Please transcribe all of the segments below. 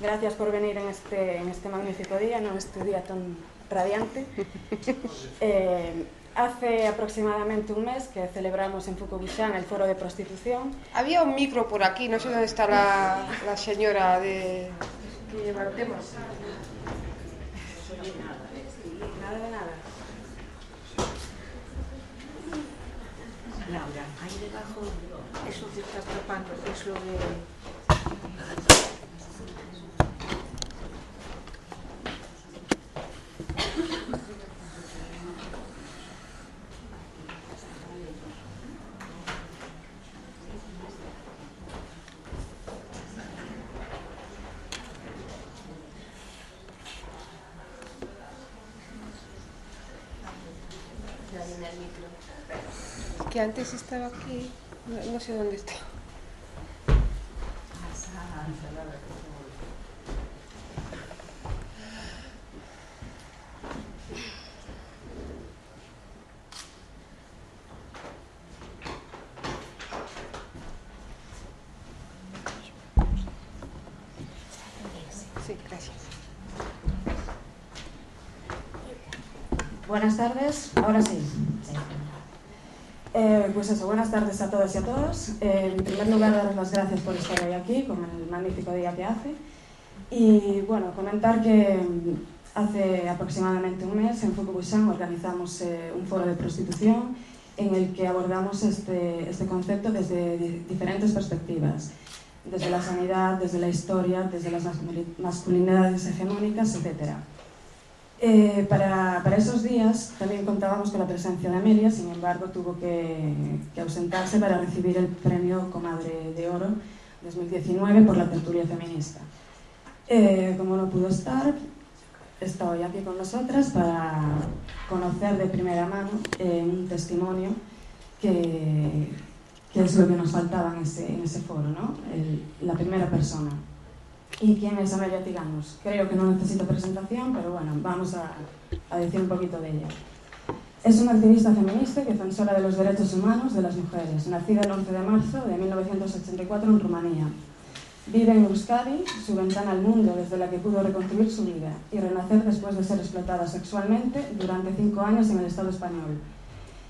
Gracias por venir en este, en este magnífico día, en este día tan radiante. Eh, hace aproximadamente un mes que celebramos en Fukubusan el foro de prostitución. Había un micro por aquí, no sé dónde está la, la señora de... que lleva el tema. Nada de nada. Laura, ahí debajo, eso que está tapando, es lo de... estaba aquí, no, no sé dónde está. Sí, gracias. Buenas tardes, ahora sí. Pues eso, buenas tardes a todas y a todos. Eh, en primer lugar, daros las gracias por estar hoy aquí, con el magnífico día que hace. Y bueno, comentar que mm, hace aproximadamente un mes en Fukubusan organizamos eh, un foro de prostitución en el que abordamos este, este concepto desde di- diferentes perspectivas, desde la sanidad, desde la historia, desde las masculi- masculinidades hegemónicas, etc. Eh, para, para esos días también contábamos con la presencia de Amelia, sin embargo tuvo que, que ausentarse para recibir el premio Comadre de Oro 2019 por la tertulia feminista. Eh, como no pudo estar, está hoy aquí con nosotras para conocer de primera mano eh, un testimonio que, que es lo que nos faltaba en ese, en ese foro, ¿no? El- la primera persona. ¿Y quién es Amelia Tiganos? Creo que no necesito presentación, pero bueno, vamos a, a decir un poquito de ella. Es una activista feminista y defensora de los derechos humanos de las mujeres, nacida el 11 de marzo de 1984 en Rumanía. Vive en Euskadi, su ventana al mundo desde la que pudo reconstruir su vida y renacer después de ser explotada sexualmente durante cinco años en el Estado español.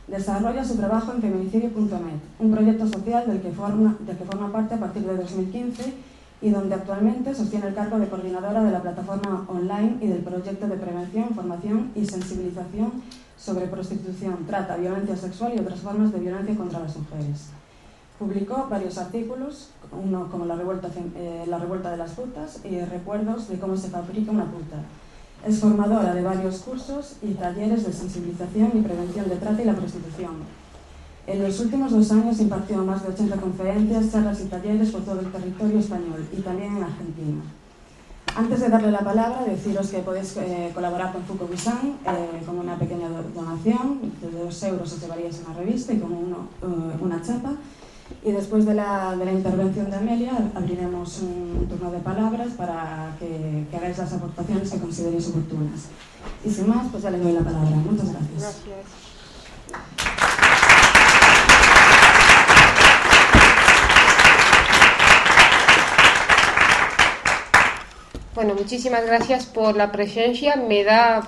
Desarrolla su trabajo en feminicidio.net, un proyecto social del que, forma, del que forma parte a partir de 2015 y donde actualmente sostiene el cargo de coordinadora de la plataforma online y del proyecto de prevención, formación y sensibilización sobre prostitución, trata, violencia sexual y otras formas de violencia contra las mujeres. Publicó varios artículos, uno como La revuelta, eh, de las putas y Recuerdos de cómo se fabrica una puta. Es formadora de varios cursos y talleres de sensibilización y prevención de trata y la prostitución. En los últimos dos años impartió más de 80 conferencias, charlas y talleres por todo el territorio español y también en Argentina. Antes de darle la palabra, deciros que podéis eh, colaborar con Fukubisan eh, con una pequeña do- donación, de dos euros os llevaríais una revista y con uno, eh, una chapa. Y después de la, de la intervención de Amelia abriremos un turno de palabras para que, que hagáis las aportaciones que consideréis oportunas. Y sin más, pues ya le doy la palabra. Muchas gracias. Gracias. Bueno, muchísimas gracias por la presencia. Me da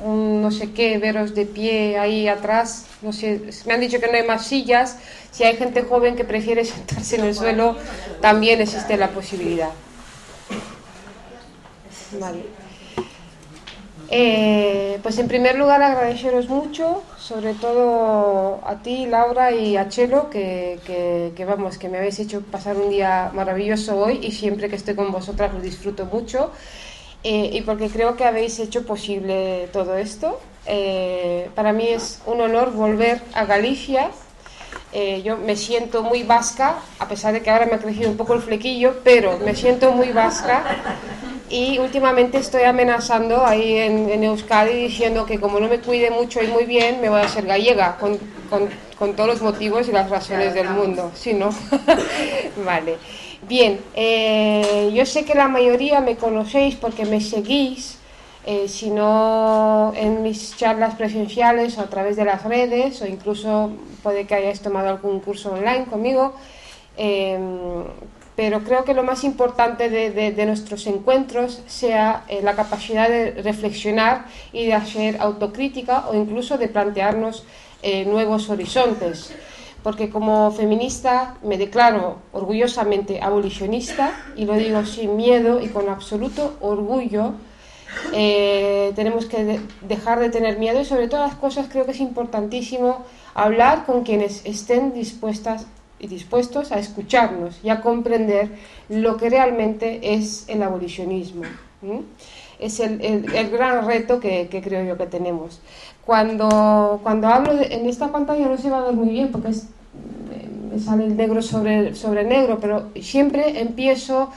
no sé qué veros de pie ahí atrás. No sé, me han dicho que no hay más sillas. Si hay gente joven que prefiere sentarse en el suelo, también existe la posibilidad. Vale. Eh, pues en primer lugar agradeceros mucho, sobre todo a ti, Laura, y a Chelo, que, vamos, que me habéis hecho pasar un día maravilloso hoy y siempre que estoy con vosotras lo disfruto mucho. Eh, y porque creo que habéis hecho posible todo esto. Eh, para mí es un honor volver a Galicia. Yo me siento muy vasca, a pesar de que ahora me ha crecido un poco el flequillo, pero me siento muy vasca. Y últimamente estoy amenazando ahí en, en Euskadi diciendo que como no me cuide mucho y muy bien, me voy a hacer gallega, con, con- con todos los motivos y las razones del mundo. ¿Sí, no? vale. Bien, eh, yo sé que la mayoría me conocéis porque me seguís, eh, si no en mis charlas presenciales o a través de las redes, o incluso puede que hayáis tomado algún curso online conmigo. Eh, pero creo que lo más importante de, nuestros encuentros sea eh, la capacidad de reflexionar y de hacer autocrítica o incluso de plantearnos eh, nuevos horizontes. Porque como feminista me declaro orgullosamente abolicionista y lo digo sin miedo y con absoluto orgullo. Eh, tenemos que dejar de tener miedo y sobre todas las cosas creo que es importantísimo hablar con quienes estén dispuestas y dispuestos a escucharnos y a comprender lo que realmente es el abolicionismo. Es el, el, gran reto que, que, creo yo que tenemos. Cuando, cuando hablo en esta pantalla no se va a ver muy bien porque me sale el negro sobre, sobre negro, pero siempre empiezo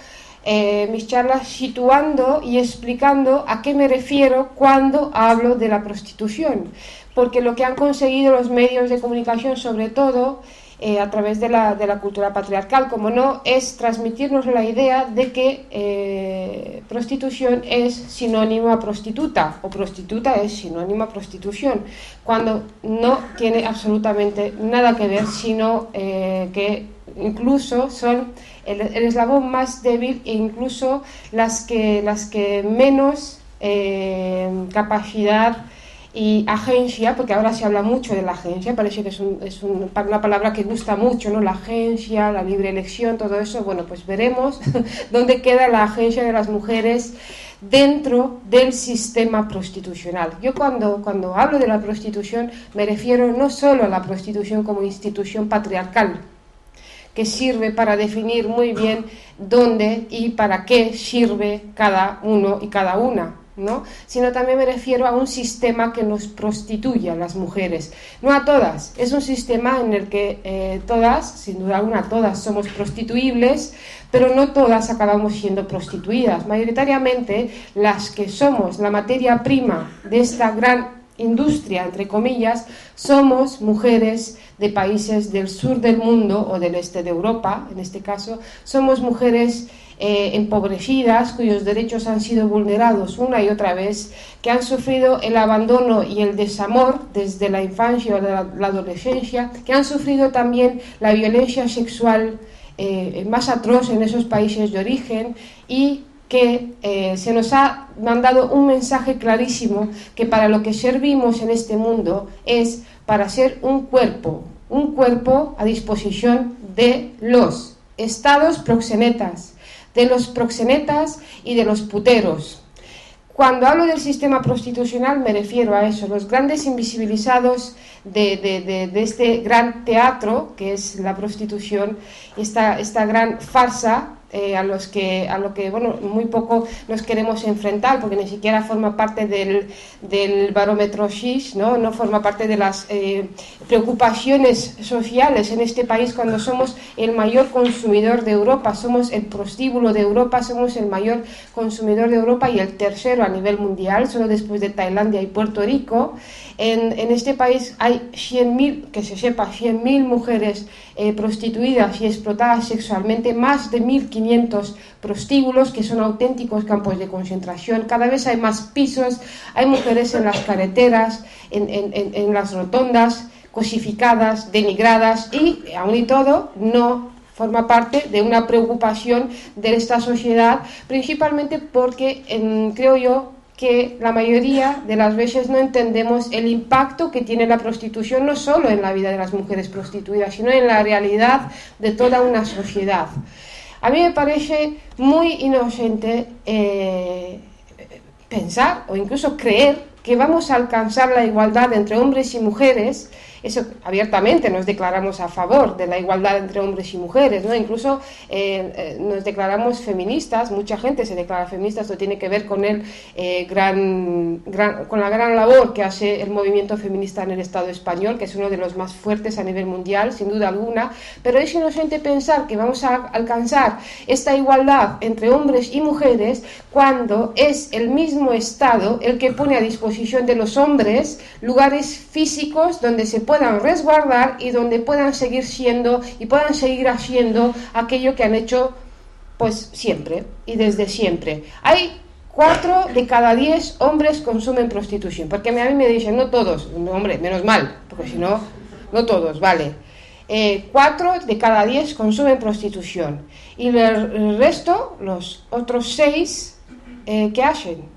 eh, mis charlas situando y explicando a qué me refiero cuando hablo de la prostitución. Porque lo que han conseguido los medios de comunicación, sobre todo, eh, a través de la, de la, cultura patriarcal, como no, es transmitirnos la idea de que eh, prostitución es sinónimo a prostituta o prostituta es sinónimo a prostitución, cuando no tiene absolutamente nada que ver, sino eh, que incluso son el, el, eslabón más débil e incluso las que, las que menos capacidad y agencia, porque ahora se habla mucho de la agencia, parece que es, es una palabra que gusta mucho, ¿no? La agencia, la libre elección, todo eso. Bueno, pues veremos dónde queda la agencia de las mujeres dentro del sistema prostitucional. Yo cuando, cuando hablo de la prostitución me refiero no solo a la prostitución como institución patriarcal, que sirve para definir muy bien dónde y para qué sirve cada uno y cada una ¿no? sino también me refiero a un sistema que nos prostituye a las mujeres. No a todas, es un sistema en el que eh, todas, sin duda alguna todas somos prostituibles, pero no todas acabamos siendo prostituidas. Mayoritariamente las que somos la materia prima de esta gran industria, entre comillas, somos mujeres de países del sur del mundo o del este de Europa, en este caso, somos mujeres eh, empobrecidas, cuyos derechos han sido vulnerados una y otra vez, que han sufrido el abandono y el desamor desde la infancia o la, adolescencia, que han sufrido también la violencia sexual eh, más atroz en esos países de origen y que eh, se nos ha mandado un mensaje clarísimo que para lo que servimos en este mundo es para ser un cuerpo, un cuerpo a disposición de los estados proxenetas, de los proxenetas y de los puteros. Cuando hablo del sistema prostitucional me refiero a eso, los grandes invisibilizados de, de, este gran teatro que es la prostitución, esta, esta gran farsa eh, a los que a lo que bueno muy poco nos queremos enfrentar porque ni siquiera forma parte del, del barómetro SHIS no no forma parte de las eh, preocupaciones sociales en este país cuando somos el mayor consumidor de Europa somos el prostíbulo de Europa somos el mayor consumidor de Europa y el tercero a nivel mundial solo después de Tailandia y Puerto Rico. En, en este país hay 100.000 que se sepa 100.000 mujeres eh, prostituidas y explotadas sexualmente más de 1.500 prostíbulos que son auténticos campos de concentración. Cada vez hay más pisos, hay mujeres en las carreteras, en, las rotondas, cosificadas, denigradas y, aún y todo, no forma parte de una preocupación de esta sociedad, principalmente porque creo yo que la mayoría de las veces no entendemos el impacto que tiene la prostitución no solo en la vida de las mujeres prostituidas, sino en la realidad de toda una sociedad. A mí me parece muy inocente eh, pensar o incluso creer que vamos a alcanzar la igualdad entre hombres y mujeres eso abiertamente nos declaramos a favor de la igualdad entre hombres y mujeres, ¿no? Incluso eh, eh, nos declaramos feministas, mucha gente se declara feminista, esto tiene que ver con el eh, gran, con la gran labor que hace el movimiento feminista en el Estado español, que es uno de los más fuertes a nivel mundial, sin duda alguna, pero es inocente pensar que vamos a alcanzar esta igualdad entre hombres y mujeres cuando es el mismo Estado el que pone a disposición de los hombres lugares físicos donde se puede puedan resguardar y donde puedan seguir siendo y puedan seguir haciendo aquello que han hecho pues siempre y desde siempre. Hay cuatro de cada diez hombres consumen prostitución, porque a mí me dicen, no todos, hombre, menos mal, porque si no, no todos, vale. eh, cuatro de cada diez consumen prostitución. Y el resto, los otros seis, eh, ¿qué hacen?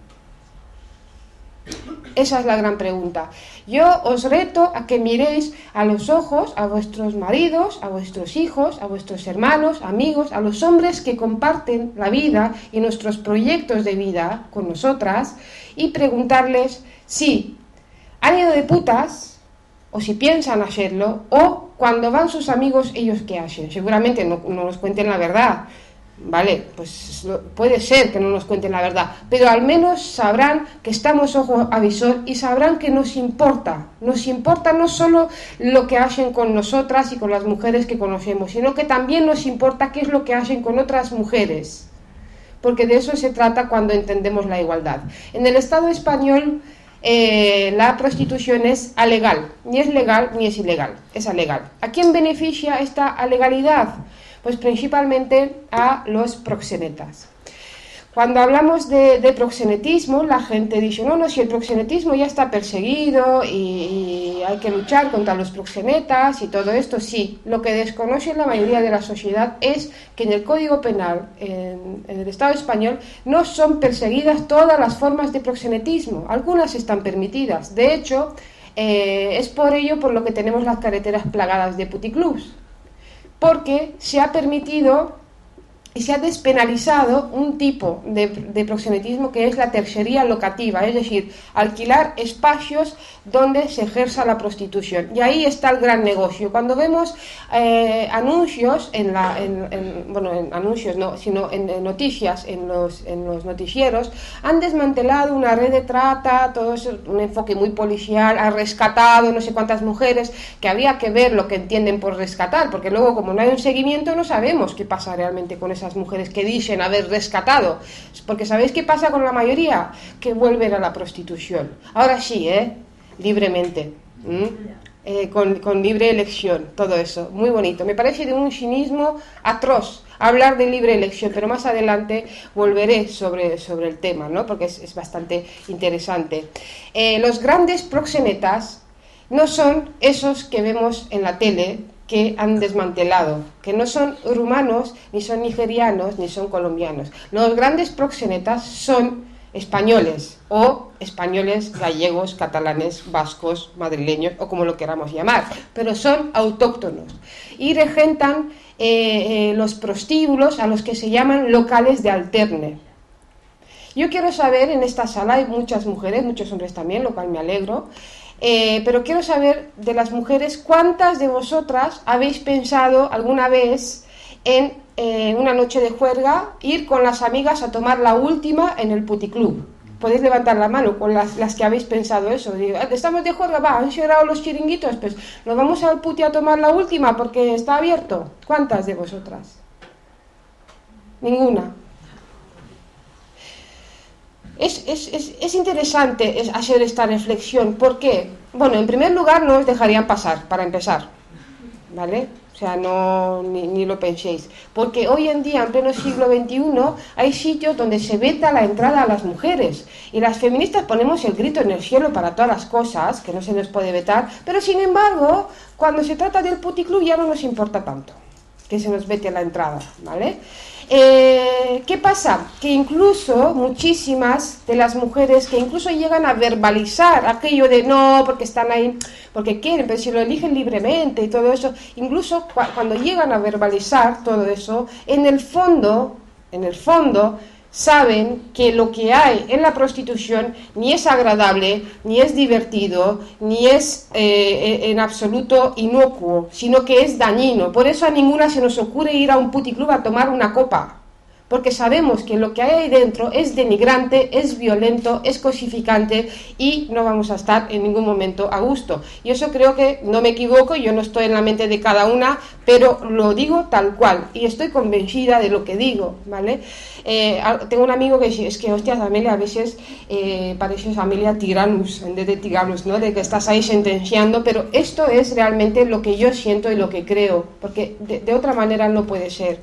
Esa es la gran pregunta. Yo os reto a que miréis a los ojos a vuestros maridos, a vuestros hijos, a vuestros hermanos, amigos, a los hombres que comparten la vida y nuestros proyectos de vida con nosotras y preguntarles si han ido de putas o si piensan hacerlo o cuando van sus amigos ellos qué hacen. Seguramente no, no nos cuenten la verdad, Vale, pues puede ser que no nos cuenten la verdad, pero al menos sabrán que estamos ojo a visor y sabrán que nos importa. Nos importa no solo lo que hacen con nosotras y con las mujeres que conocemos, sino que también nos importa qué es lo que hacen con otras mujeres. Porque de eso se trata cuando entendemos la igualdad. En el Estado español eh, la prostitución es alegal, ni es legal ni es ilegal, es alegal. ¿A quién beneficia esta alegalidad? Pues principalmente a los proxenetas. Cuando hablamos de, proxenetismo, la gente dice, no, no, si el proxenetismo ya está perseguido y, hay que luchar contra los proxenetas y todo esto, sí. Lo que desconoce la mayoría de la sociedad es que en el Código Penal, en, el Estado español, no son perseguidas todas las formas de proxenetismo. Algunas están permitidas. De hecho, eh, es por ello por lo que tenemos las carreteras plagadas de puticlubs porque se ha permitido y se ha despenalizado un tipo de, proxenetismo que es la tercería locativa, es decir, alquilar espacios donde se ejerza la prostitución. Y ahí está el gran negocio. Cuando vemos eh, anuncios, en la, bueno, en anuncios no, sino en, noticias, en los, en los noticieros, han desmantelado una red de trata, todo eso, un enfoque muy policial, ha rescatado no sé cuántas mujeres, que había que ver lo que entienden por rescatar, porque luego como no hay un seguimiento no sabemos qué pasa realmente con esas mujeres que dicen haber rescatado. Porque ¿sabéis qué pasa con la mayoría? Que vuelven a la prostitución. Ahora sí, ¿eh? Libremente. Eh, con, libre elección, todo eso. Muy bonito. Me parece de un cinismo atroz hablar de libre elección, pero más adelante volveré sobre, sobre el tema, ¿no? porque es, bastante interesante. Eh, los grandes proxenetas no son esos que vemos en la tele, que han desmantelado, que no son rumanos, ni son nigerianos, ni son colombianos. Los grandes proxenetas son españoles o españoles, gallegos, catalanes, vascos, madrileños o como lo queramos llamar, pero son autóctonos y regentan eh, eh, los prostíbulos a los que se llaman locales de alterne. Yo quiero saber, en esta sala hay muchas mujeres, muchos hombres también, lo cual me alegro, eh, pero quiero saber de las mujeres cuántas de vosotras habéis pensado alguna vez en eh, una noche de juerga ir con las amigas a tomar la última en el puticlub. Podéis levantar la mano con las, que habéis pensado eso. Ah, estamos de juerga, va, han cerrado los chiringuitos, pues nos vamos al puti a tomar la última porque está abierto. ¿Cuántas de vosotras? Ninguna. Es, es, es, es interesante hacer esta reflexión. ¿Por qué? Bueno, en primer lugar, no os dejarían pasar, para empezar. ¿Vale? O sea, no, ni, ni, lo penséis. Porque hoy en día, en pleno siglo XXI, hay sitios donde se veta la entrada a las mujeres. Y las feministas ponemos el grito en el cielo para todas las cosas, que no se nos puede vetar. Pero sin embargo, cuando se trata del puticlub ya no nos importa tanto que se nos vete la entrada, ¿vale? Eh, ¿Qué pasa? Que incluso muchísimas de las mujeres que incluso llegan a verbalizar aquello de no, porque están ahí, porque quieren, pero si lo eligen libremente y todo eso, incluso cuando llegan a verbalizar todo eso, en el fondo, en el fondo, saben que lo que hay en la prostitución ni es agradable, ni es divertido, ni es eh, en absoluto inocuo, sino que es dañino. Por eso a ninguna se nos ocurre ir a un puticlub a tomar una copa porque sabemos que lo que hay ahí dentro es denigrante, es violento, es cosificante y no vamos a estar en ningún momento a gusto. Y eso creo que no me equivoco, yo no estoy en la mente de cada una, pero lo digo tal cual y estoy convencida de lo que digo, ¿vale? Eh, tengo un amigo que dice, es que, hostia, Amelia, a veces eh, parece familia tiranus, en vez de tiranus, ¿no? De que estás ahí sentenciando, pero esto es realmente lo que yo siento y lo que creo, porque de otra manera no puede ser.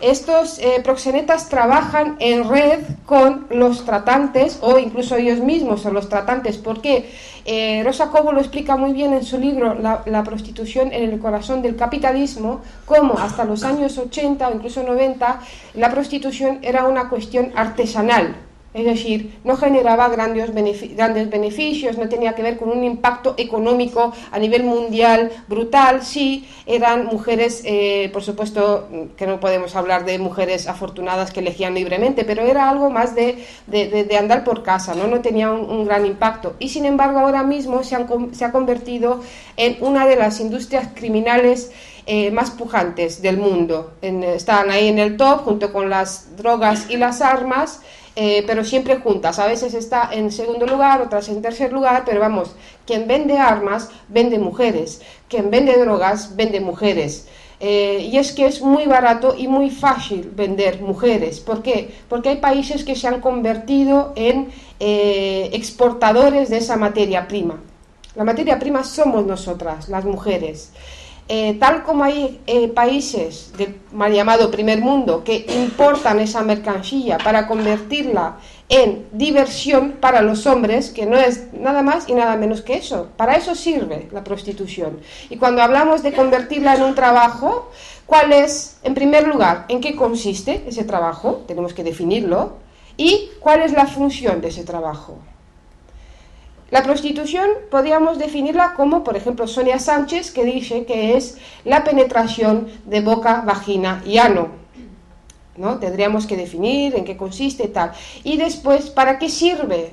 Estos eh, proxenetas trabajan en red con los tratantes o incluso ellos mismos son los tratantes. porque eh, Rosa Cobo lo explica muy bien en su libro la, la, prostitución en el corazón del capitalismo, como hasta los años 80 o incluso 90 la prostitución era una cuestión artesanal es decir, no generaba grandes, beneficios, no tenía que ver con un impacto económico a nivel mundial brutal, sí, eran mujeres, eh, por supuesto que no podemos hablar de mujeres afortunadas que elegían libremente, pero era algo más de, andar por casa, ¿no? no tenía un, gran impacto. Y sin embargo ahora mismo se, ha convertido en una de las industrias criminales eh, más pujantes del mundo. están ahí en el top junto con las drogas y las armas. Eh, pero siempre juntas. A veces está en segundo lugar, otras en tercer lugar, pero vamos, quien vende armas vende mujeres, quien vende drogas vende mujeres. Eh, y es que es muy barato y muy fácil vender mujeres. ¿Por qué? Porque hay países que se han convertido en eh, exportadores de esa materia prima. La materia prima somos nosotras, las mujeres. Eh, tal como hay eh, países del mal llamado primer mundo que importan esa mercancía para convertirla en diversión para los hombres, que no es nada más y nada menos que eso. Para eso sirve la prostitución. Y cuando hablamos de convertirla en un trabajo, ¿cuál es, en primer lugar, en qué consiste ese trabajo? Tenemos que definirlo. ¿Y cuál es la función de ese trabajo? La prostitución podríamos definirla como, por ejemplo, Sonia Sánchez, que dice que es la penetración de boca, vagina y ano. ¿No? Tendríamos que definir en qué consiste y tal. Y después, ¿para qué sirve?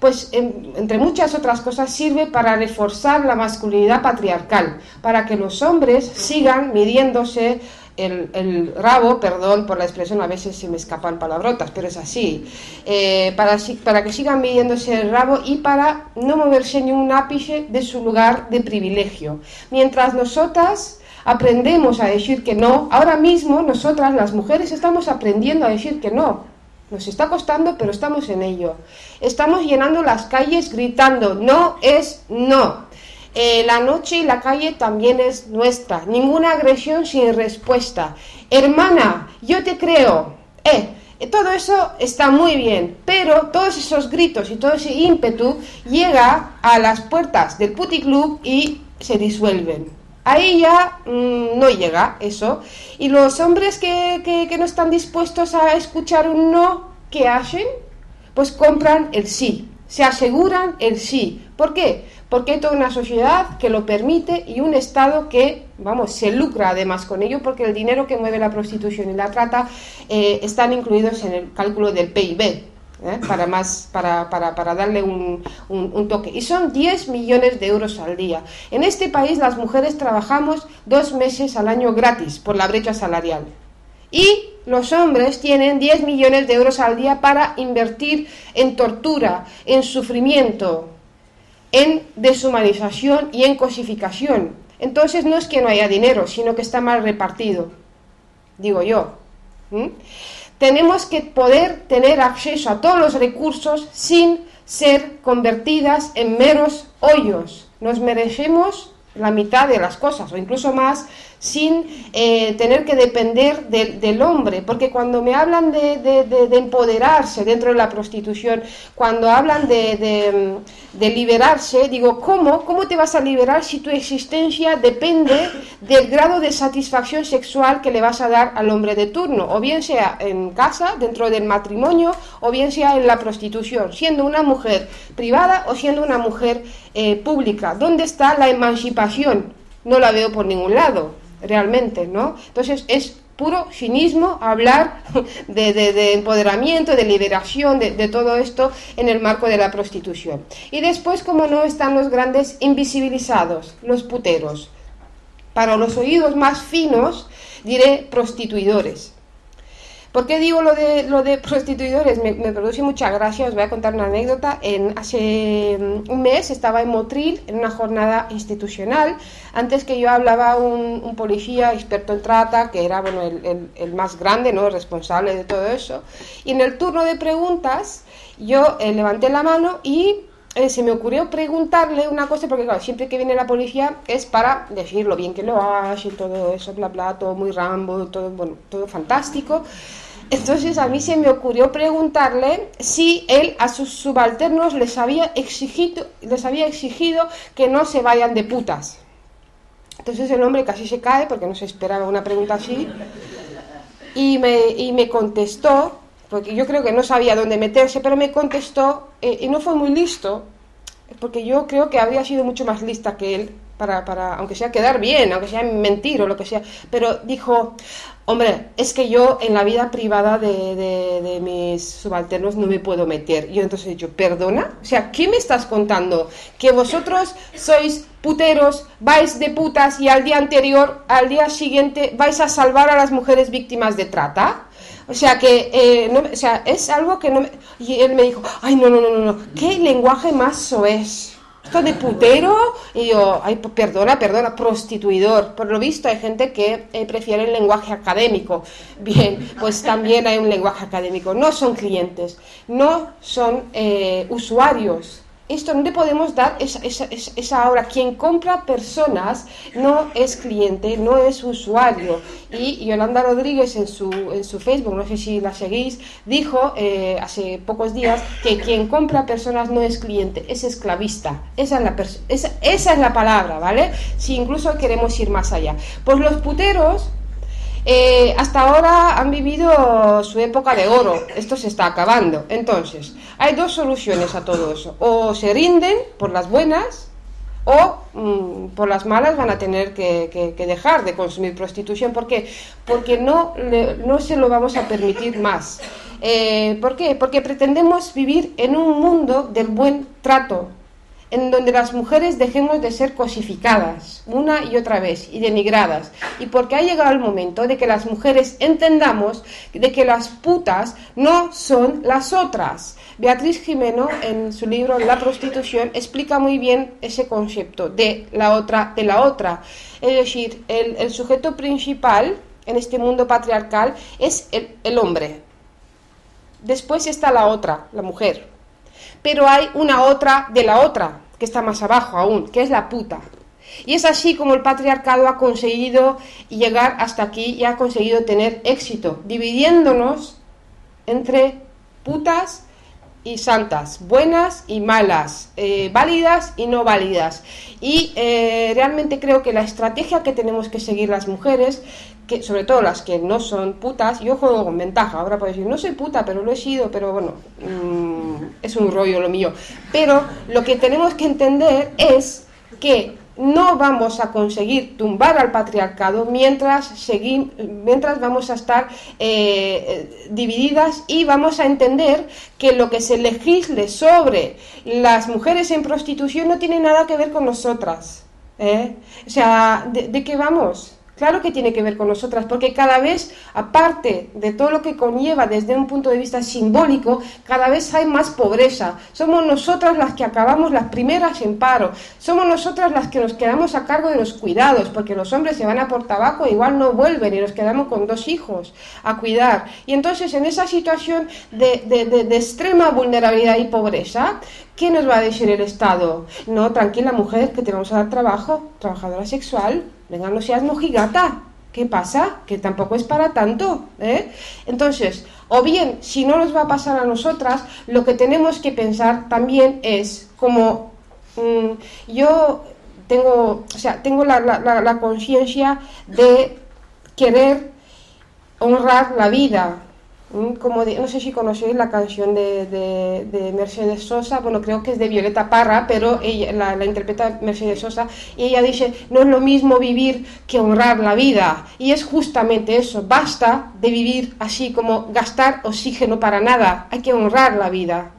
Pues entre muchas otras cosas sirve para reforzar la masculinidad patriarcal, para que los hombres sigan midiéndose el, rabo, perdón por la expresión, a veces se me escapan palabrotas, pero es así, eh, para, para que sigan midiéndose el rabo y para no moverse ni un ápice de su lugar de privilegio. Mientras nosotras aprendemos a decir que no, ahora mismo nosotras las mujeres estamos aprendiendo a decir que no. Nos está costando, pero estamos en ello. Estamos llenando las calles gritando, no es no. Eh, la noche y la calle también es nuestra. Ninguna agresión sin respuesta. Hermana, yo te creo. Eh, todo eso está muy bien, pero todos esos gritos y todo ese ímpetu llega a las puertas del puticlub y se disuelven. Ahí ya mm, no llega eso. Y los hombres que, que no están dispuestos a escuchar un no, ¿qué hacen? Pues compran el sí, se aseguran el sí. ¿Por qué? porque hay toda una sociedad que lo permite y un Estado que, vamos, se lucra además con ello, porque el dinero que mueve la prostitución y la trata eh, están incluidos en el cálculo del PIB. ¿eh? Para, más, para, para, para darle un, un, toque. Y son 10 millones de euros al día. En este país las mujeres trabajamos dos meses al año gratis por la brecha salarial. Y los hombres tienen 10 millones de euros al día para invertir en tortura, en sufrimiento, en deshumanización y en cosificación. Entonces no es que no haya dinero, sino que está mal repartido, digo yo. Tenemos que poder tener acceso a todos los recursos sin ser convertidas en meros hoyos. Nos merecemos la mitad de las cosas o incluso más sin eh, tener que depender del hombre, porque cuando me hablan de, empoderarse dentro de la prostitución, cuando hablan de, liberarse, digo, ¿cómo? ¿Cómo te vas a liberar si tu existencia depende del grado de satisfacción sexual que le vas a dar al hombre de turno, o bien sea en casa, dentro del matrimonio, o bien sea en la prostitución, siendo una mujer privada o siendo una mujer eh, pública? ¿Dónde está la emancipación? No la veo por ningún lado realmente, ¿no? Entonces es puro cinismo hablar de, empoderamiento, de liberación, de, todo esto en el marco de la prostitución. Y después, como no, están los grandes invisibilizados, los puteros. Para los oídos más finos, diré prostituidores. ¿Por qué digo lo de, lo de prostituidores? Me, produce mucha gracia, os voy a contar una anécdota. En, hace mm, un mes estaba en Motril en una jornada institucional. Antes que yo hablaba un, policía experto en trata, que era bueno, el, más grande, ¿no? el responsable de todo eso. Y en el turno de preguntas yo eh, levanté la mano y eh, se me ocurrió preguntarle una cosa, porque claro, siempre que viene la policía es para decir lo bien que lo hace y todo eso, bla, bla, todo muy rambo, todo, bueno, todo fantástico. Entonces a mí se me ocurrió preguntarle si él a sus subalternos les había exigido, les había exigido que no se vayan de putas. Entonces el hombre casi se cae porque no se esperaba una pregunta así y me, y me contestó, porque yo creo que no sabía dónde meterse, pero me contestó eh, y no fue muy listo, porque yo creo que habría sido mucho más lista que él para, para, aunque sea quedar bien, aunque sea mentir o lo que sea, pero dijo, hombre, es que yo en la vida privada de, de, de mis subalternos no me puedo meter. Yo entonces he dicho, perdona, o sea, ¿qué me estás contando? Que vosotros sois puteros, vais de putas y al día anterior, al día siguiente, vais a salvar a las mujeres víctimas de trata. O sea que, eh, no, o sea, es algo que no me... Y él me dijo, ay, no, no, no, no, ¿qué lenguaje más soez? Esto de putero, y yo, ay, perdona, perdona, prostituidor. Por lo visto hay gente que eh, prefiere el lenguaje académico. Bien, pues también hay un lenguaje académico. No son clientes, no son eh, usuarios esto no le podemos dar esa, esa, esa, hora. Quien compra personas no es cliente, no es usuario. Y Yolanda Rodríguez en su, en su Facebook, no sé si la seguís, dijo eh, hace pocos días que quien compra personas no es cliente, es esclavista. Esa es la, esa es la palabra, ¿vale? Si incluso queremos ir más allá. Pues los puteros eh, hasta ahora han vivido su época de oro, esto se está acabando. Entonces, hay dos soluciones a todo eso. O se rinden por las buenas o mm, por las malas van a tener que, dejar de consumir prostitución. ¿Por qué? Porque no, no se lo vamos a permitir más. Eh, ¿Por qué? Porque pretendemos vivir en un mundo del buen trato, en donde las mujeres dejemos de ser cosificadas una y otra vez y denigradas. Y porque ha llegado el momento de que las mujeres entendamos de que las putas no son las otras. Beatriz Jimeno, en su libro La prostitución, explica muy bien ese concepto de la otra, de la otra. Es decir, el, sujeto principal en este mundo patriarcal es el hombre. Después está la otra, la mujer pero hay una otra de la otra, que está más abajo aún, que es la puta. Y es así como el patriarcado ha conseguido llegar hasta aquí y ha conseguido tener éxito, dividiéndonos entre putas y santas, buenas y malas, eh, válidas y no válidas. Y eh, realmente creo que la estrategia que tenemos que seguir las mujeres, que sobre todo las que no son putas, yo juego con ventaja, ahora puedo decir, no soy puta, pero lo he sido, pero bueno, mmm, es un rollo lo mío. Pero lo que tenemos que entender es que no vamos a conseguir tumbar al patriarcado mientras, seguimos, mientras vamos a estar eh, divididas y vamos a entender que lo que se legisle sobre las mujeres en prostitución no tiene nada que ver con nosotras. ¿eh? O sea, ¿de, ¿de qué vamos? Claro que tiene que ver con nosotras, porque cada vez, aparte de todo lo que conlleva desde un punto de vista simbólico, cada vez hay más pobreza. Somos nosotras las que acabamos las primeras en paro. Somos nosotras las que nos quedamos a cargo de los cuidados, porque los hombres se van a por tabaco e igual no vuelven y nos quedamos con dos hijos a cuidar. Y entonces, en esa situación de, de, extrema vulnerabilidad y pobreza, ¿Qué nos va a decir el Estado? No, tranquila mujer, que te vamos a dar trabajo, trabajadora sexual, venga, no seas mojigata. ¿Qué pasa? Que tampoco es para tanto. ¿eh? Entonces, o bien, si no nos va a pasar a nosotras, lo que tenemos que pensar también es como mmm, yo tengo, o sea, tengo la, la, la conciencia de querer honrar la vida, de, no sé si conocéis la canción de, de, de, Mercedes Sosa, bueno, creo que es de Violeta Parra, pero ella la, la, interpreta Mercedes Sosa, y ella dice, no es lo mismo vivir que honrar la vida, y es justamente eso, basta de vivir así como gastar oxígeno para nada, hay que honrar la vida,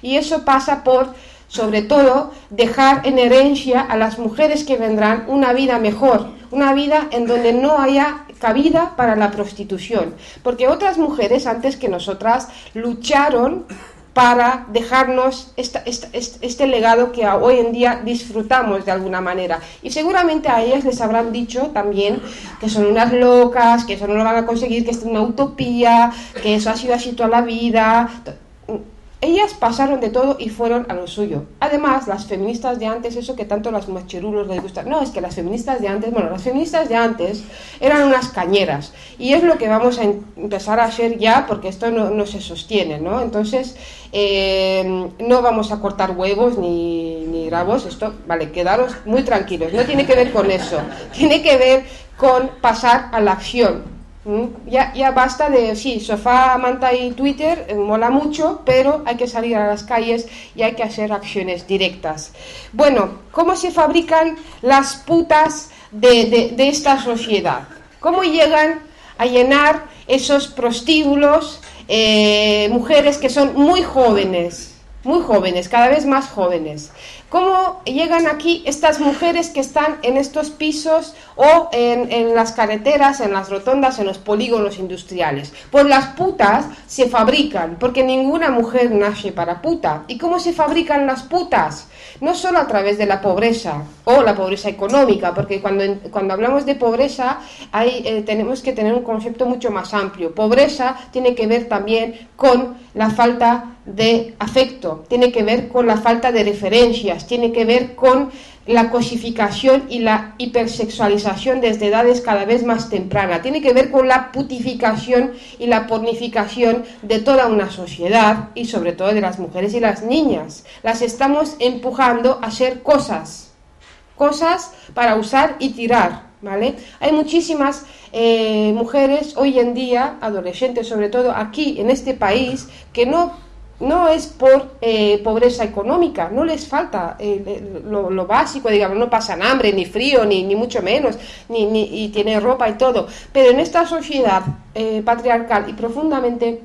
y eso pasa por sobre todo dejar en herencia a las mujeres que vendrán una vida mejor, una vida en donde no haya cabida para la prostitución, porque otras mujeres antes que nosotras lucharon para dejarnos esta, esta, este, este legado que hoy en día disfrutamos de alguna manera. Y seguramente a ellas les habrán dicho también que son unas locas, que eso no lo van a conseguir, que es una utopía, que eso ha sido así toda la vida ellas pasaron de todo y fueron a lo suyo. Además, las feministas de antes, eso que tanto a los macherulos les gusta, no, es que las feministas de antes, bueno, las feministas de antes eran unas cañeras y es lo que vamos a empezar a hacer ya porque esto no, se sostiene, ¿no? Entonces, eh, no vamos a cortar huevos ni, ni grabos, esto, vale, quedaros muy tranquilos, no tiene que ver con eso, tiene que ver con pasar a la acción. Mm, ya, basta de, sí, sofá, manta y Twitter, eh, mola mucho, pero hay que salir a las calles y hay que hacer acciones directas. Bueno, ¿cómo se fabrican las putas de, esta sociedad? ¿Cómo llegan a llenar esos prostíbulos eh, mujeres que son muy jóvenes? Muy jóvenes, cada vez más jóvenes. ¿Cómo llegan aquí estas mujeres que están en estos pisos o en, las carreteras, en las rotondas, en los polígonos industriales? Pues las putas se fabrican, porque ninguna mujer nace para puta. ¿Y cómo se fabrican las putas? No solo a través de la pobreza o la pobreza económica, porque cuando, cuando hablamos de pobreza hay, eh, tenemos que tener un concepto mucho más amplio. Pobreza tiene que ver también con la falta de afecto, tiene que ver con la falta de referencias, tiene que ver con la cosificación y la hipersexualización desde edades cada vez más tempranas, tiene que ver con la putificación y la pornificación de toda una sociedad y sobre todo de las mujeres y las niñas. Las estamos empujando a hacer cosas, cosas para usar y tirar, ¿vale? Hay muchísimas eh, mujeres hoy en día, adolescentes sobre todo aquí en este país, que no no es por eh, pobreza económica, no les falta eh, lo, básico, digamos, no pasan hambre, ni frío, ni, ni mucho menos, ni, ni, y tienen ropa y todo. Pero en esta sociedad eh, patriarcal y profundamente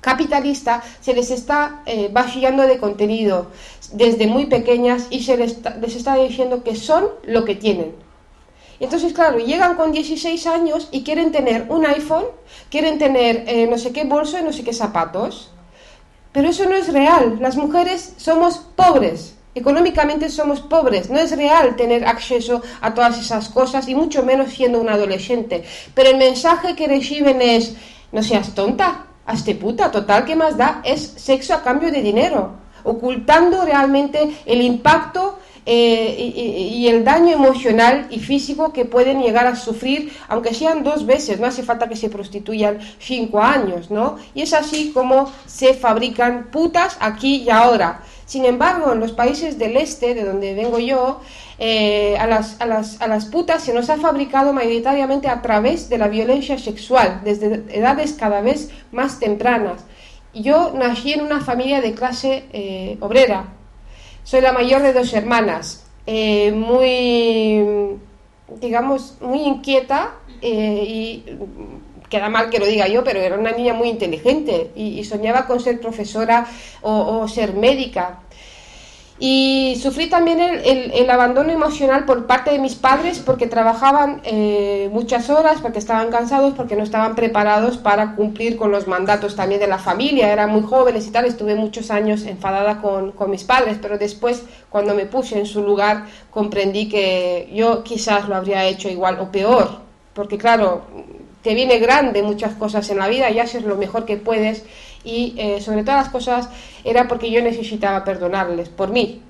capitalista se les está vaciando de contenido desde muy pequeñas y se les está, les está diciendo que son lo que tienen. Entonces, claro, llegan con 16 años y quieren tener un iPhone, quieren tener no sé qué bolso y no sé qué zapatos pero eso no es real. Las mujeres somos pobres. Económicamente somos pobres. No es real tener acceso a todas esas cosas y mucho menos siendo un adolescente. Pero el mensaje que reciben es, no seas tonta, hazte puta, total, ¿qué más da? Es sexo a cambio de dinero, ocultando realmente el impacto eh, y, el daño emocional y físico que pueden llegar a sufrir, aunque sean dos veces, no hace falta que se prostituyan cinco años, ¿no? Y es así como se fabrican putas aquí y ahora. Sin embargo, en los países del este, de donde vengo yo, eh, a, las, putas se nos ha fabricado mayoritariamente a través de la violencia sexual, desde edades cada vez más tempranas. Yo nací en una familia de clase eh, obrera, soy la mayor de dos hermanas, eh, muy, digamos, muy inquieta eh, y queda mal que lo diga yo, pero era una niña muy inteligente y, soñaba con ser profesora o ser médica. Y sufrí también el, el, abandono emocional por parte de mis padres porque trabajaban eh, muchas horas, porque estaban cansados, porque no estaban preparados para cumplir con los mandatos también de la familia. Eran muy jóvenes y tal, estuve muchos años enfadada con, con mis padres, pero después cuando me puse en su lugar comprendí que yo quizás lo habría hecho igual o peor, porque claro, te viene grande muchas cosas en la vida y haces lo mejor que puedes y eh, sobre todas las cosas era porque yo necesitaba perdonarles por mí,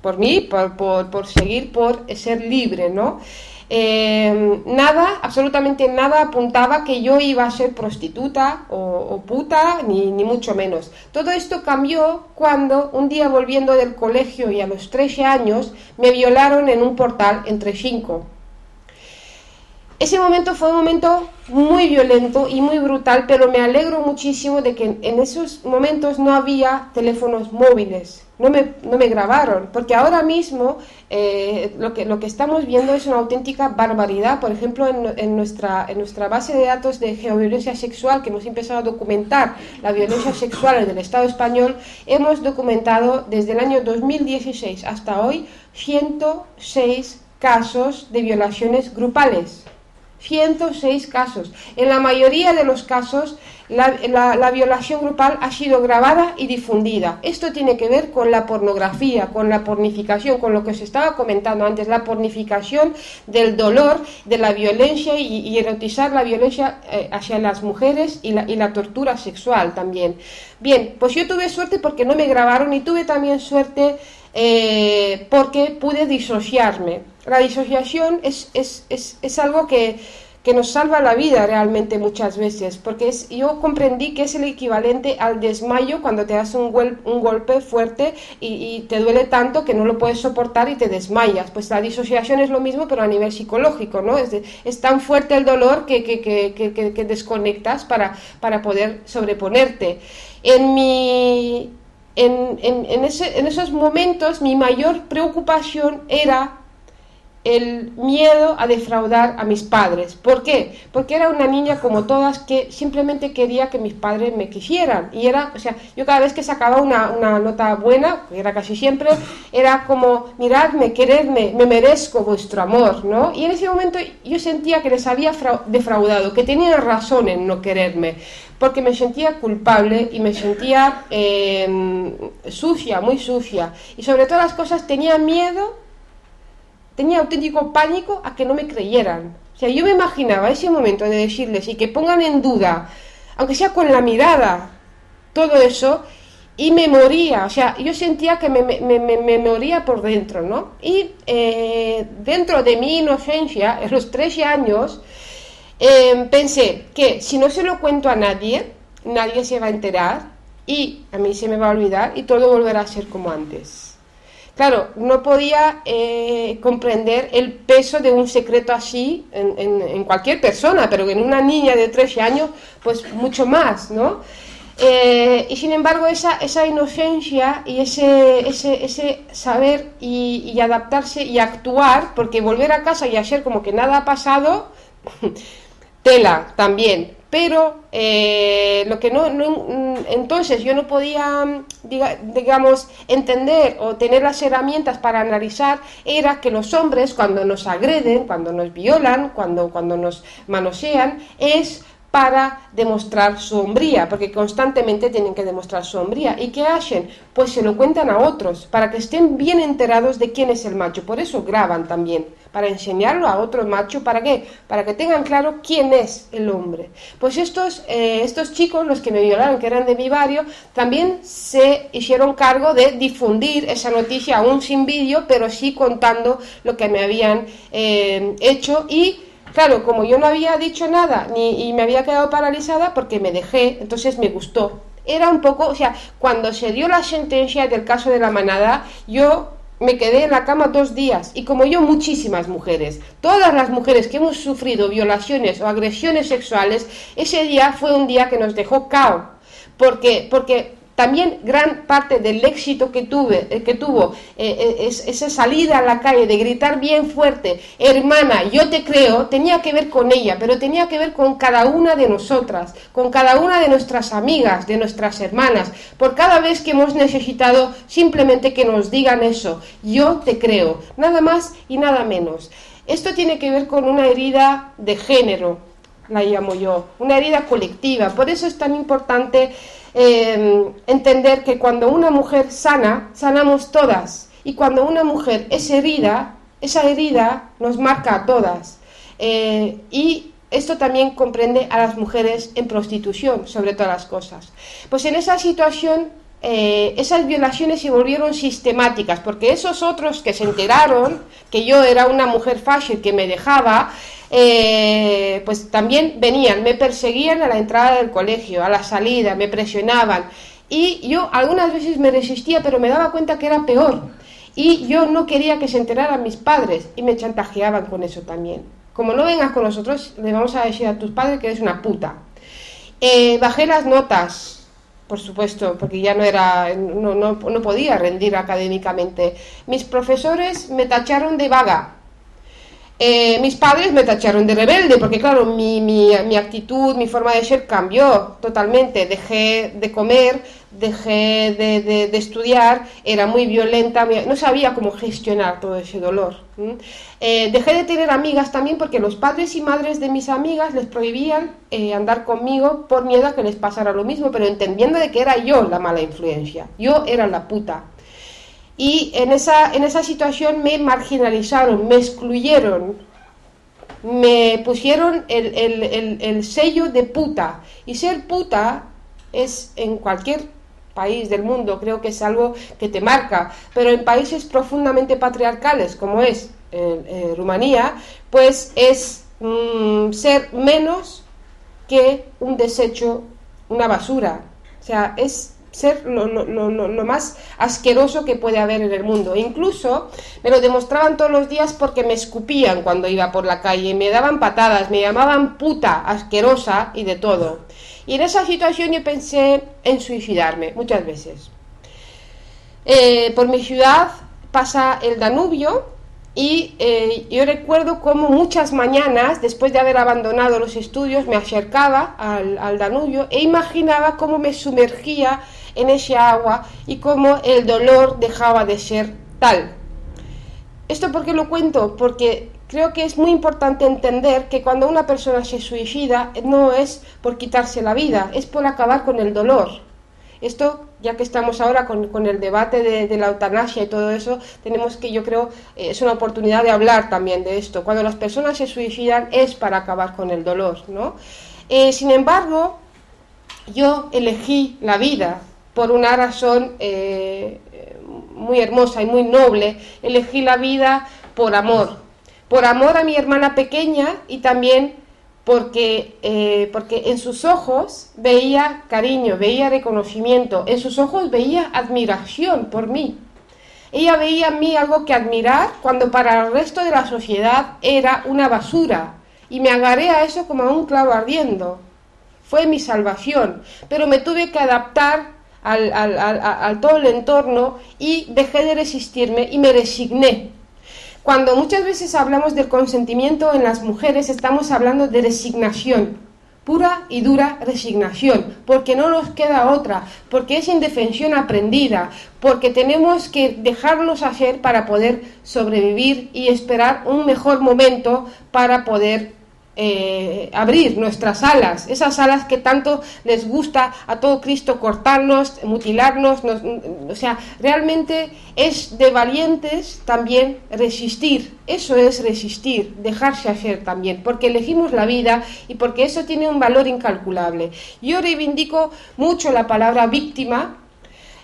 por mí, por, por, seguir, por ser libre, ¿no? Eh, nada, absolutamente nada apuntaba que yo iba a ser prostituta o, puta, ni, ni, mucho menos. Todo esto cambió cuando un día volviendo del colegio y a los 13 años me violaron en un portal entre cinco. Ese momento fue un momento muy violento y muy brutal, pero me alegro muchísimo de que en esos momentos no había teléfonos móviles, no me, grabaron, porque ahora mismo eh, lo, que, lo que estamos viendo es una auténtica barbaridad. Por ejemplo, en, nuestra, en nuestra base de datos de geoviolencia sexual, que hemos empezado a documentar la violencia sexual en el Estado español, hemos documentado desde el año 2016 hasta hoy 106 casos de violaciones grupales 106 casos. En la mayoría de los casos, la, violación grupal ha sido grabada y difundida. Esto tiene que ver con la pornografía, con la pornificación, con lo que os estaba comentando antes, la pornificación del dolor, de la violencia y, erotizar la violencia eh, hacia las mujeres y la, y la tortura sexual también. Bien, pues yo tuve suerte porque no me grabaron y tuve también suerte eh, porque pude disociarme. La disociación es, es, es, es algo que, que, nos salva la vida realmente muchas veces, porque es, yo comprendí que es el equivalente al desmayo cuando te das un, un golpe fuerte y, te duele tanto que no lo puedes soportar y te desmayas. Pues la disociación es lo mismo, pero a nivel psicológico, ¿no? Es, es tan fuerte el dolor que, que, que desconectas para, para poder sobreponerte. En mi, en, en, ese, en esos momentos mi mayor preocupación era el miedo a defraudar a mis padres. ¿Por qué? Porque era una niña como todas que simplemente quería que mis padres me quisieran. Y era, o sea, yo cada vez que sacaba una, una nota buena, que era casi siempre, era como, miradme, queredme, me merezco vuestro amor, ¿no? Y en ese momento yo sentía que les había defraudado, que tenían razón en no quererme porque me sentía culpable y me sentía em, sucia, muy sucia. Y sobre todas las cosas tenía miedo, tenía auténtico pánico a que no me creyeran. O sea, yo me imaginaba ese momento de decirles y que pongan en duda, aunque sea con la mirada, todo eso, y me moría, o sea, yo sentía que me, me, moría por dentro, ¿no? Y eh, dentro de mi inocencia, en los 13 años, Em, pensé que si no se lo cuento a nadie, nadie se va a enterar y a mí se me va a olvidar y todo volverá a ser como antes. Claro, no podía eh, comprender el peso de un secreto así en, cualquier persona, pero en una niña de 13 años, pues mucho más, ¿no? Eh, y sin embargo, esa, esa inocencia y ese, ese, saber y, y adaptarse y actuar, porque volver a casa y hacer como que nada ha pasado, tela también, pero eh, lo que no, mm, entonces yo no podía, digamos, entender o tener las herramientas para analizar era que los hombres cuando nos agreden, cuando nos violan, cuando, cuando nos manosean, es para demostrar su hombría, porque constantemente tienen que demostrar su hombría. ¿Y qué hacen? Pues se lo cuentan a otros, para que estén bien enterados de quién es el macho. Por eso graban también, para enseñarlo a otro macho. ¿Para qué? Para que tengan claro quién es el hombre. Pues estos, eh, estos chicos, los que me violaron, que eran de mi barrio, también se hicieron cargo de difundir esa noticia, aún sin vídeo, pero sí contando lo que me habían eh, hecho y Claro, como yo no había dicho nada ni, y me había quedado paralizada porque me dejé, entonces me gustó. Era un poco, o sea, cuando se dio la sentencia del caso de la manada, yo me quedé en la cama dos días. Y como yo muchísimas mujeres, todas las mujeres que hemos sufrido violaciones o agresiones sexuales, ese día fue un día que nos dejó cao, porque, porque también gran parte del éxito que, tuve, eh, que tuvo eh, eh, es, esa salida a la calle de gritar bien fuerte, hermana, yo te creo, tenía que ver con ella, pero tenía que ver con cada una de nosotras, con cada una de nuestras amigas, de nuestras hermanas, por cada vez que hemos necesitado simplemente que nos digan eso, yo te creo, nada más y nada menos. Esto tiene que ver con una herida de género, la llamo yo, una herida colectiva. Por eso es tan importante Em, entender que cuando una mujer sana, sanamos todas. Y cuando una mujer es herida, esa herida nos marca a todas. Eh, y esto también comprende a las mujeres en prostitución, sobre todas las cosas. Pues en esa situación eh, esas violaciones se volvieron sistemáticas, porque esos otros que se enteraron que yo era una mujer fácil que me dejaba, eh, pues también venían, me perseguían a la entrada del colegio, a la salida, me presionaban. Y yo algunas veces me resistía, pero me daba cuenta que era peor. Y yo no quería que se enteraran mis padres y me chantajeaban con eso también. Como no vengas con nosotros, le vamos a decir a tus padres que eres una puta. Eh, bajé las notas, por supuesto, porque ya no era, no, no, no podía rendir académicamente. Mis profesores me tacharon de vaga, eh, mis padres me tacharon de rebelde porque claro, mi, mi, mi, actitud, mi forma de ser cambió totalmente. Dejé de comer, dejé de, estudiar, era muy violenta, no sabía cómo gestionar todo ese dolor. Eh, dejé de tener amigas también porque los padres y madres de mis amigas les prohibían eh, andar conmigo por miedo a que les pasara lo mismo, pero entendiendo de que era yo la mala influencia, yo era la puta. Y en esa, en esa situación me marginalizaron, me excluyeron, me pusieron el, el, el, sello de puta. Y ser puta es en cualquier país del mundo, creo que es algo que te marca, pero en países profundamente patriarcales como es eh, Rumanía, pues es mm, ser menos que un desecho, una basura. O sea, es ser lo, más asqueroso que puede haber en el mundo. Incluso me lo demostraban todos los días porque me escupían cuando iba por la calle, me daban patadas, me llamaban puta, asquerosa y de todo. Y en esa situación yo pensé en suicidarme muchas veces. Eh, por mi ciudad pasa el Danubio y eh, yo recuerdo cómo muchas mañanas, después de haber abandonado los estudios, me acercaba al, Danubio e imaginaba cómo me sumergía en ese agua y cómo el dolor dejaba de ser tal. ¿Esto por qué lo cuento? Porque creo que es muy importante entender que cuando una persona se suicida no es por quitarse la vida, es por acabar con el dolor. Esto, ya que estamos ahora con, el debate de, la eutanasia y todo eso, tenemos que, yo creo, eh, es una oportunidad de hablar también de esto. Cuando las personas se suicidan es para acabar con el dolor, ¿no? Eh, sin embargo, yo elegí la vida por una razón eh, muy hermosa y muy noble. Elegí la vida por amor. Por amor a mi hermana pequeña y también porque, eh, porque en sus ojos veía cariño, veía reconocimiento, en sus ojos veía admiración por mí. Ella veía en mí algo que admirar cuando para el resto de la sociedad era una basura y me agarré a eso como a un clavo ardiendo. Fue mi salvación, pero me tuve que adaptar al, todo el entorno y dejé de resistirme y me resigné. Cuando muchas veces hablamos del consentimiento en las mujeres, estamos hablando de resignación, pura y dura resignación, porque no nos queda otra, porque es indefensión aprendida, porque tenemos que dejarnos hacer para poder sobrevivir y esperar un mejor momento para poder eh, abrir nuestras alas, esas alas que tanto les gusta a todo Cristo cortarnos, mutilarnos, o sea, realmente es de valientes también resistir, eso es resistir, dejarse hacer también, porque elegimos la vida y porque eso tiene un valor incalculable. Yo reivindico mucho la palabra víctima,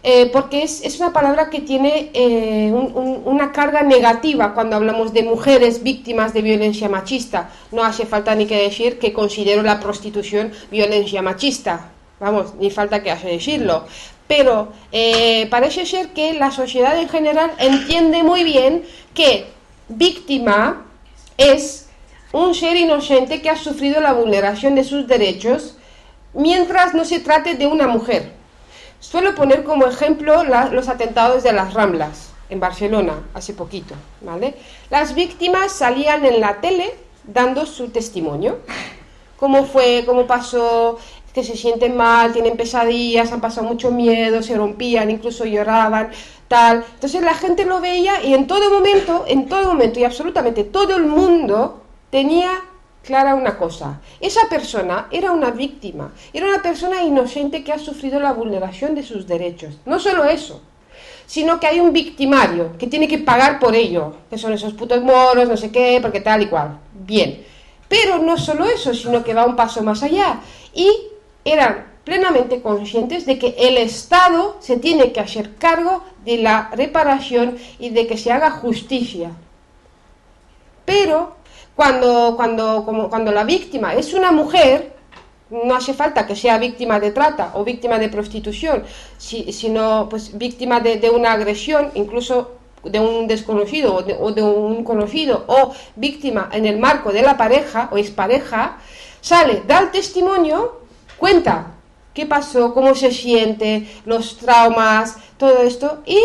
eh, porque es, una palabra que tiene eh, una carga negativa cuando hablamos de mujeres víctimas de violencia machista. No hace falta ni que decir que considero la prostitución violencia machista. Vamos, ni falta que hace decirlo. Pero eh, parece ser que la sociedad en general entiende muy bien que víctima es un ser inocente que ha sufrido la vulneración de sus derechos mientras no se trate de una mujer. Suelo poner como ejemplo los atentados de las Ramblas en Barcelona hace poquito. ¿vale? Las víctimas salían en la tele dando su testimonio. Cómo fue, cómo pasó, que se sienten mal, tienen pesadillas, han pasado mucho miedo, se rompían, incluso lloraban, tal. Entonces la gente lo veía y en todo momento, en todo momento y absolutamente todo el mundo tenía clara una cosa, esa persona era una víctima, era una persona inocente que ha sufrido la vulneración de sus derechos. No solo eso, sino que hay un victimario que tiene que pagar por ello, que son esos putos moros, no sé qué, porque tal y cual. Bien, pero no solo eso, sino que va un paso más allá. Y eran plenamente conscientes de que el Estado se tiene que hacer cargo de la reparación y de que se haga justicia. Pero cuando, cuando, como, cuando la víctima es una mujer, no hace falta que sea víctima de trata o víctima de prostitución, sino pues víctima de, una agresión, incluso de un desconocido o de, un conocido, o víctima en el marco de la pareja o expareja, sale, da el testimonio, cuenta qué pasó, cómo se siente, los traumas, todo esto, y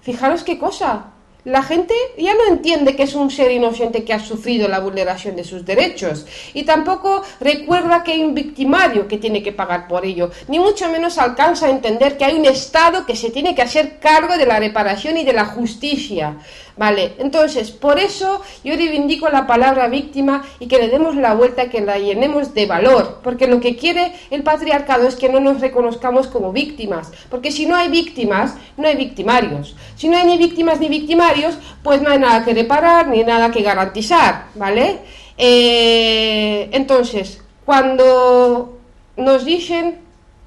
fijaros qué cosa, la gente ya no entiende que es un ser inocente que ha sufrido la vulneración de sus derechos y tampoco recuerda que hay un victimario que tiene que pagar por ello, ni mucho menos alcanza a entender que hay un Estado que se tiene que hacer cargo de la reparación y de la justicia. Vale, entonces, por eso yo reivindico la palabra víctima y que le demos la vuelta, que la llenemos de valor, porque lo que quiere el patriarcado es que no nos reconozcamos como víctimas, porque si no hay víctimas, no hay victimarios. Si no hay ni víctimas ni victimarios, pues no hay nada que reparar ni nada que garantizar, ¿vale? Eh, entonces, cuando nos dicen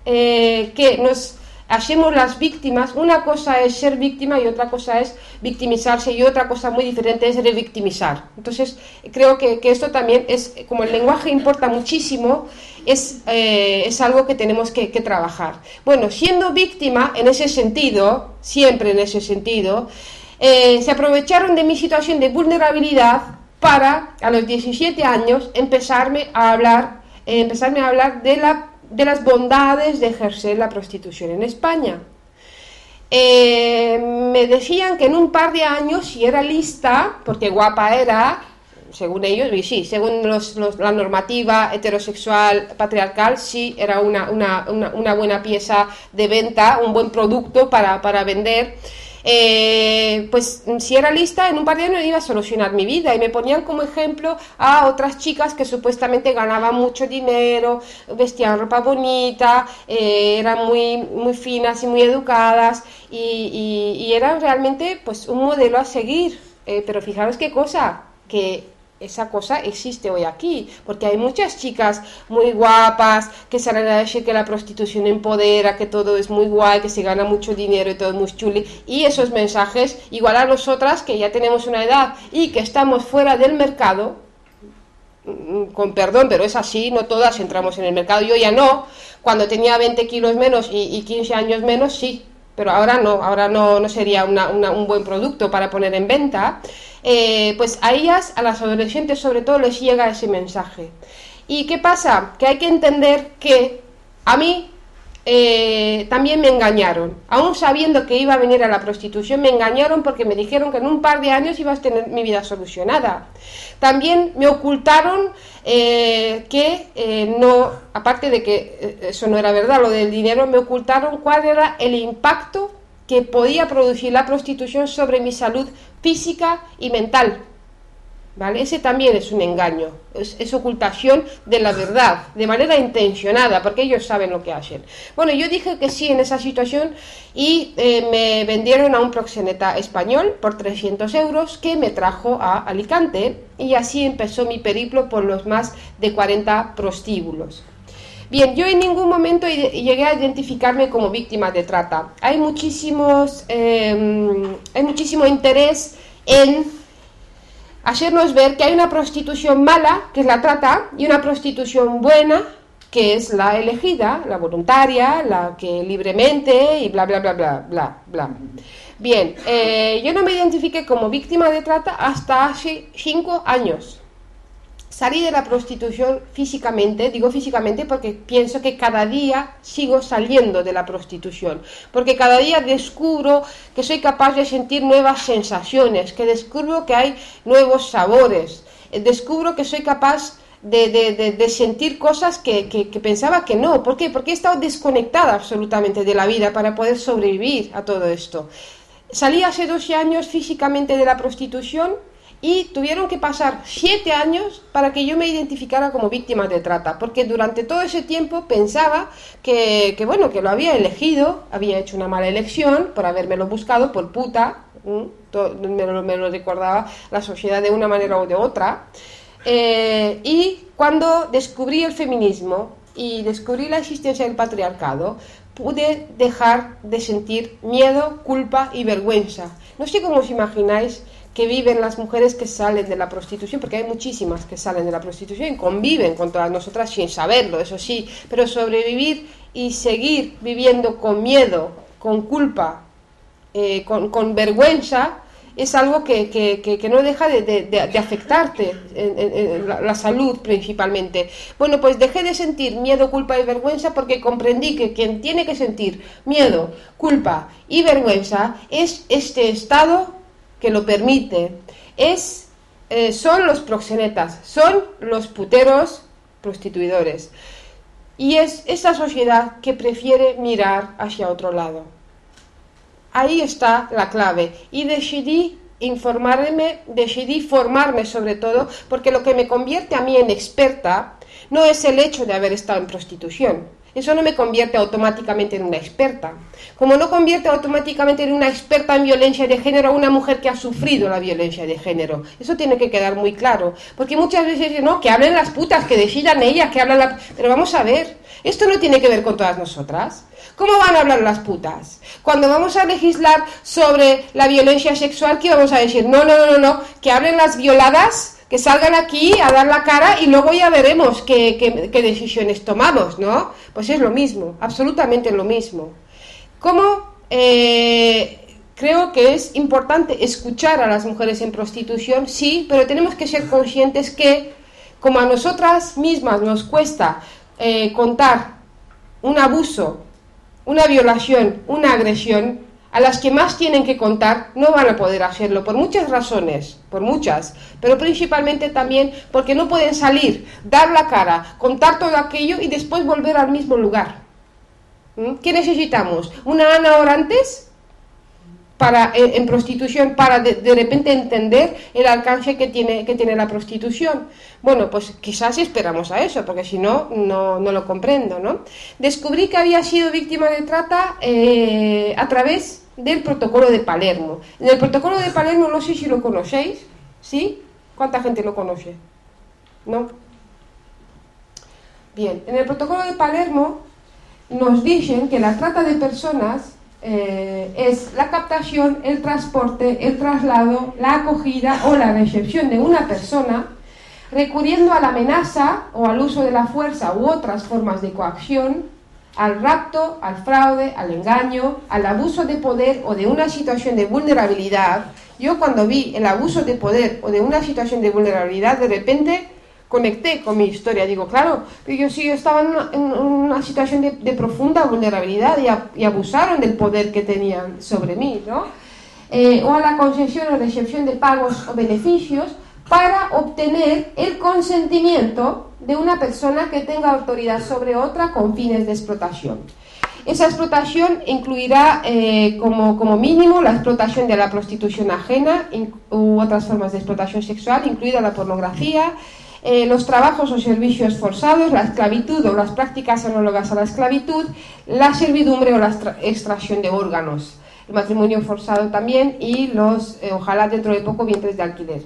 eh, que nos hacemos las víctimas, una cosa es ser víctima y otra cosa es victimizarse y otra cosa muy diferente es revictimizar. Entonces, creo que, esto también es, como el lenguaje importa muchísimo, es, eh, es algo que tenemos que, trabajar. Bueno, siendo víctima en ese sentido, siempre en ese sentido, eh, se aprovecharon de mi situación de vulnerabilidad para, a los 17 años, empezarme a hablar, eh, empezarme a hablar de la de las bondades de ejercer la prostitución en España. Eh, me decían que en un par de años, si era lista, porque guapa era, según ellos, sí, según la normativa heterosexual patriarcal, sí era una, buena pieza de venta, un buen producto para vender. Eh, pues si era lista, en un par de años iba a solucionar mi vida y me ponían como ejemplo a otras chicas que supuestamente ganaban mucho dinero, vestían ropa bonita, eh, eran muy, muy finas y muy educadas y, eran realmente pues un modelo a seguir. Eh, pero fijaros qué cosa, que esa cosa existe hoy aquí, porque hay muchas chicas muy guapas que salen a decir que la prostitución empodera, que todo es muy guay, que se gana mucho dinero y todo es muy chuli, y esos mensajes, igual a nosotras que ya tenemos una edad y que estamos fuera del mercado, mm, con perdón, pero es así, no todas entramos en el mercado, yo ya no, cuando tenía 20 kilos menos y, y 15 años menos, sí, pero ahora no, ahora no, no sería un buen producto para poner en venta, eh, pues a ellas, a las adolescentes sobre todo, les llega ese mensaje. ¿Y qué pasa? Que hay que entender que a mí eh, también me engañaron. Aún sabiendo que iba a venir a la prostitución, me engañaron porque me dijeron que en un par de años iba a tener mi vida solucionada. También me ocultaron eh, que no, aparte de que eso no era verdad, lo del dinero, me ocultaron cuál era el impacto que podía producir la prostitución sobre mi salud física y mental. ¿Vale? Ese también es un engaño, es, ocultación de la verdad, de manera intencionada, porque ellos saben lo que hacen. Bueno, yo dije que sí en esa situación y eh, me vendieron a un proxeneta español por 300 euros que me trajo a Alicante y así empezó mi periplo por los más de 40 prostíbulos. Bien, yo en ningún momento llegué a identificarme como víctima de trata. Hay muchísimos, em, hay muchísimo interés en hacernos ver que hay una prostitución mala, que es la trata, y una prostitución buena, que es la elegida, la voluntaria, la que libremente y bla, bla, bla, bla, bla, bla. Bien, eh, yo no me identifiqué como víctima de trata hasta hace cinco años salí de la prostitución físicamente, digo físicamente porque pienso que cada día sigo saliendo de la prostitución, porque cada día descubro que soy capaz de sentir nuevas sensaciones, que descubro que hay nuevos sabores, eh, descubro que soy capaz de, sentir cosas que, que, pensaba que no. ¿Por qué? Porque he estado desconectada absolutamente de la vida para poder sobrevivir a todo esto. Salí hace 12 años físicamente de la prostitución y tuvieron que pasar siete años para que yo me identificara como víctima de trata, porque durante todo ese tiempo pensaba que, bueno, que lo había elegido, había hecho una mala elección por habérmelo buscado por puta, me lo, recordaba la sociedad de una manera o de otra, eh, y cuando descubrí el feminismo y descubrí la existencia del patriarcado, pude dejar de sentir miedo, culpa y vergüenza. No sé cómo os imagináis que viven las mujeres que salen de la prostitución, porque hay muchísimas que salen de la prostitución y conviven con todas nosotras sin saberlo, eso sí, pero sobrevivir y seguir viviendo con miedo, con culpa, eh, con, vergüenza, es algo que, no deja de, afectarte, en, la, salud principalmente. Bueno, pues dejé de sentir miedo, culpa y vergüenza porque comprendí que quien tiene que sentir miedo, culpa y vergüenza es este estado que lo permite es, eh, son los proxenetas, son los puteros prostituidores. Y es esa sociedad que prefiere mirar hacia otro lado. Ahí está la clave. Y decidí informarme, decidí formarme sobre todo, porque lo que me convierte a mí en experta no es el hecho de haber estado en prostitución. Eso no me convierte automáticamente en una experta. Como no convierte automáticamente en una experta en violencia de género a una mujer que ha sufrido la violencia de género. Eso tiene que quedar muy claro. Porque muchas veces dicen, no, que hablen las putas, que decidan ellas, que hablan la... Pero vamos a ver, esto no tiene que ver con todas nosotras. ¿Cómo van a hablar las putas? Cuando vamos a legislar sobre la violencia sexual, ¿qué vamos a decir? No, no, no, no, que hablen las violadas, que salgan aquí a dar la cara y luego ya veremos qué, decisiones tomamos, ¿no? Pues es lo mismo, absolutamente lo mismo. ¿Cómo eh, creo que es importante escuchar a las mujeres en prostitución? Sí, pero tenemos que ser conscientes que, como a nosotras mismas nos cuesta eh, contar un abuso una violación, una agresión, a las que más tienen que contar no van a poder hacerlo por muchas razones, por muchas, pero principalmente también porque no pueden salir, dar la cara, contar todo aquello y después volver al mismo lugar. ¿Mm? ¿Qué necesitamos? ¿Una Ana Orantes? para, en, prostitución para de, repente entender el alcance que tiene, que tiene la prostitución. Bueno, pues quizás esperamos a eso, porque si no, no, lo comprendo, ¿no? Descubrí que había sido víctima de trata eh, a través del protocolo de Palermo. En el protocolo de Palermo, no sé si lo conocéis, ¿sí? ¿Cuánta gente lo conoce? ¿No? Bien, en el protocolo de Palermo nos dicen que la trata de personas eh, es la captación, el transporte, el traslado, la acogida o la recepción de una persona recurriendo a la amenaza o al uso de la fuerza u otras formas de coacción, al rapto, al fraude, al engaño, al abuso de poder o de una situación de vulnerabilidad. Yo cuando vi el abuso de poder o de una situación de vulnerabilidad, de repente conecté con mi historia. Digo, claro, yo sí estaba en una, situación de, profunda vulnerabilidad y, abusaron del poder que tenían sobre mí, ¿no? Eh, o a la concesión o recepción de pagos o beneficios para obtener el consentimiento de una persona que tenga autoridad sobre otra con fines de explotación. Esa explotación incluirá eh, como, como, mínimo la explotación de la prostitución ajena u otras formas de explotación sexual, incluida la pornografía, eh, los trabajos o servicios forzados, la esclavitud o las prácticas análogas a la esclavitud, la servidumbre o la extracción de órganos, el matrimonio forzado también y los, eh, ojalá dentro de poco, vientres de alquiler.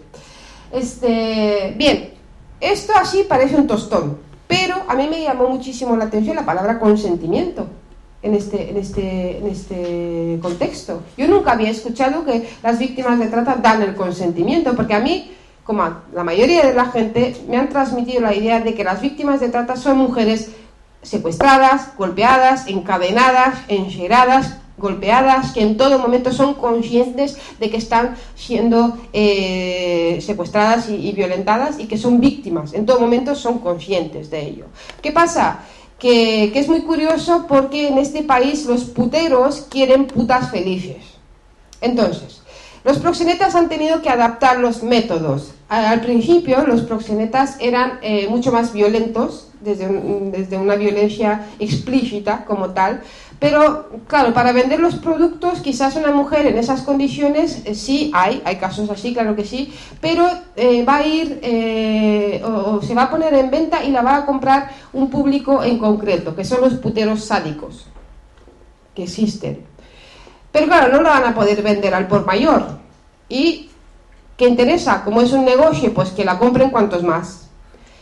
Este, bien, esto así parece un tostón, pero a mí me llamó muchísimo la atención la palabra consentimiento. En este, en, este, en este contexto. Yo nunca había escuchado que las víctimas de trata dan el consentimiento, porque a mí como la mayoría de la gente, me han transmitido la idea de que las víctimas de trata son mujeres secuestradas, golpeadas, encadenadas, encheradas, golpeadas, que en todo momento son conscientes de que están siendo eh, secuestradas y, violentadas y que son víctimas. En todo momento son conscientes de ello. ¿Qué pasa? Que, que es muy curioso porque en este país los puteros quieren putas felices. Entonces, los proxenetas han tenido que adaptar los métodos. Al principio los proxenetas eran eh, mucho más violentos, desde, desde, una violencia explícita como tal, pero claro, para vender los productos quizás una mujer en esas condiciones eh, sí hay, hay casos así, claro que sí, pero eh, va a ir o, se va a poner en venta y la va a comprar un público en concreto, que son los puteros sádicos que existen. Pero claro, no lo van a poder vender al por mayor. Y ¿qué interesa? Como es un negocio, pues que la compren cuantos más.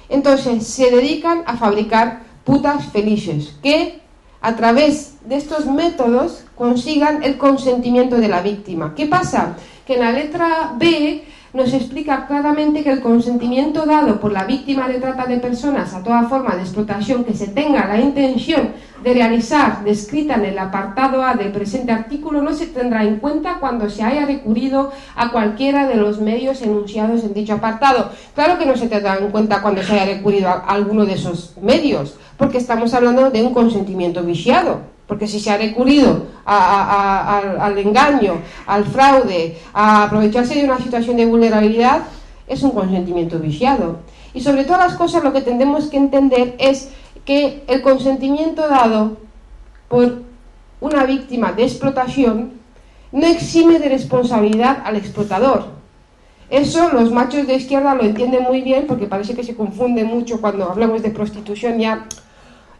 Entonces se dedican a fabricar putas felices, que a través de estos métodos consigan el consentimiento de la víctima. ¿Qué pasa? Que en la letra B nos explica claramente que el consentimiento dado por la víctima de trata de personas a toda forma de explotación que se tenga la intención de realizar descrita en el apartado A del presente artículo no se tendrá en cuenta cuando se haya recurrido a cualquiera de los medios enunciados en dicho apartado. Claro que no se tendrá en cuenta cuando se haya recurrido a alguno de esos medios, porque estamos hablando de un consentimiento viciado Porque si se ha recurrido al engaño, al fraude, a aprovecharse de una situación de vulnerabilidad, es un consentimiento viciado. Y sobre todas las cosas lo que tendremos que entender es que el consentimiento dado por una víctima de explotación no exime de responsabilidad al explotador. Eso los machos de izquierda lo entienden muy bien porque parece que se confunde mucho cuando hablamos de prostitución, ya,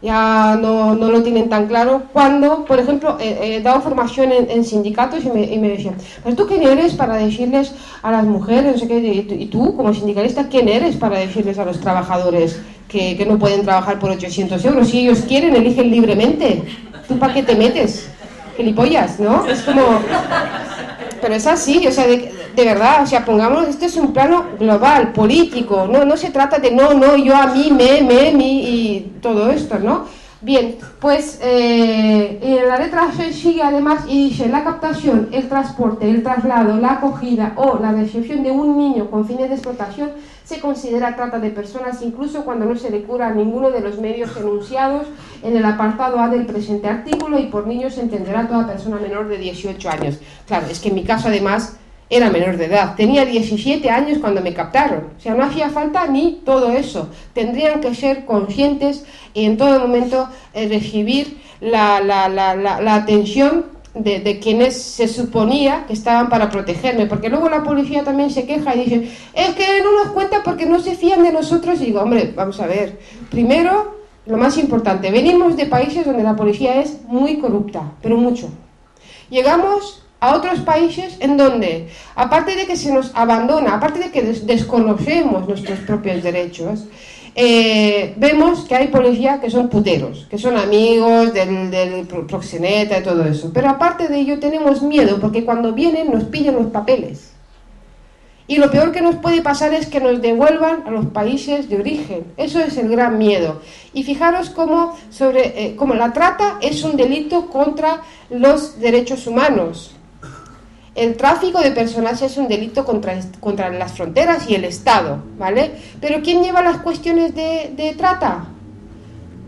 ya no, no lo tienen tan claro. Cuando, por ejemplo, he dado formación en, sindicatos y me, y me, decían, ¿pero tú quién eres para decirles a las mujeres, no sé qué, y tú como sindicalista, quién eres para decirles a los trabajadores que, que no pueden trabajar por 800 euros? Si ellos quieren, eligen libremente. ¿Tú para qué te metes? Gilipollas, ¿no? Es como... Pero es así, o sea, de, de, verdad, o sea, pongamos, este es un plano global, político, no, no se trata de no, no, yo a mí, me, me, mi y todo esto, ¿no? Bien, pues eh, la letra C sigue además y dice la captación, el transporte, el traslado, la acogida o la recepción de un niño con fines de explotación se considera trata de personas incluso cuando no se le cura a ninguno de los medios enunciados en el apartado A del presente artículo y por niños se entenderá toda persona menor de 18 años. Claro, es que en mi caso además era menor de edad, tenía 17 años cuando me captaron, o sea, no hacía falta ni todo eso, tendrían que ser conscientes y en todo momento eh, recibir la, la, la, la atención de, quienes se suponía que estaban para protegerme, porque luego la policía también se queja y dice, es que no nos cuenta porque no se fían de nosotros. Y digo, hombre, vamos a ver, primero, lo más importante, venimos de países donde la policía es muy corrupta, pero mucho. Llegamos a otros países en donde, aparte de que se nos abandona, aparte de que desconocemos nuestros propios derechos, eh, vemos que hay policías que son puteros, que son amigos del, del, proxeneta y todo eso. Pero aparte de ello tenemos miedo porque cuando vienen nos piden los papeles. Y lo peor que nos puede pasar es que nos devuelvan a los países de origen. Eso es el gran miedo. Y fijaros cómo, sobre, eh, cómo la trata es un delito contra los derechos humanos. El tráfico de personas es un delito contra, contra las fronteras y el Estado, ¿vale? Pero ¿quién lleva las cuestiones de, de trata?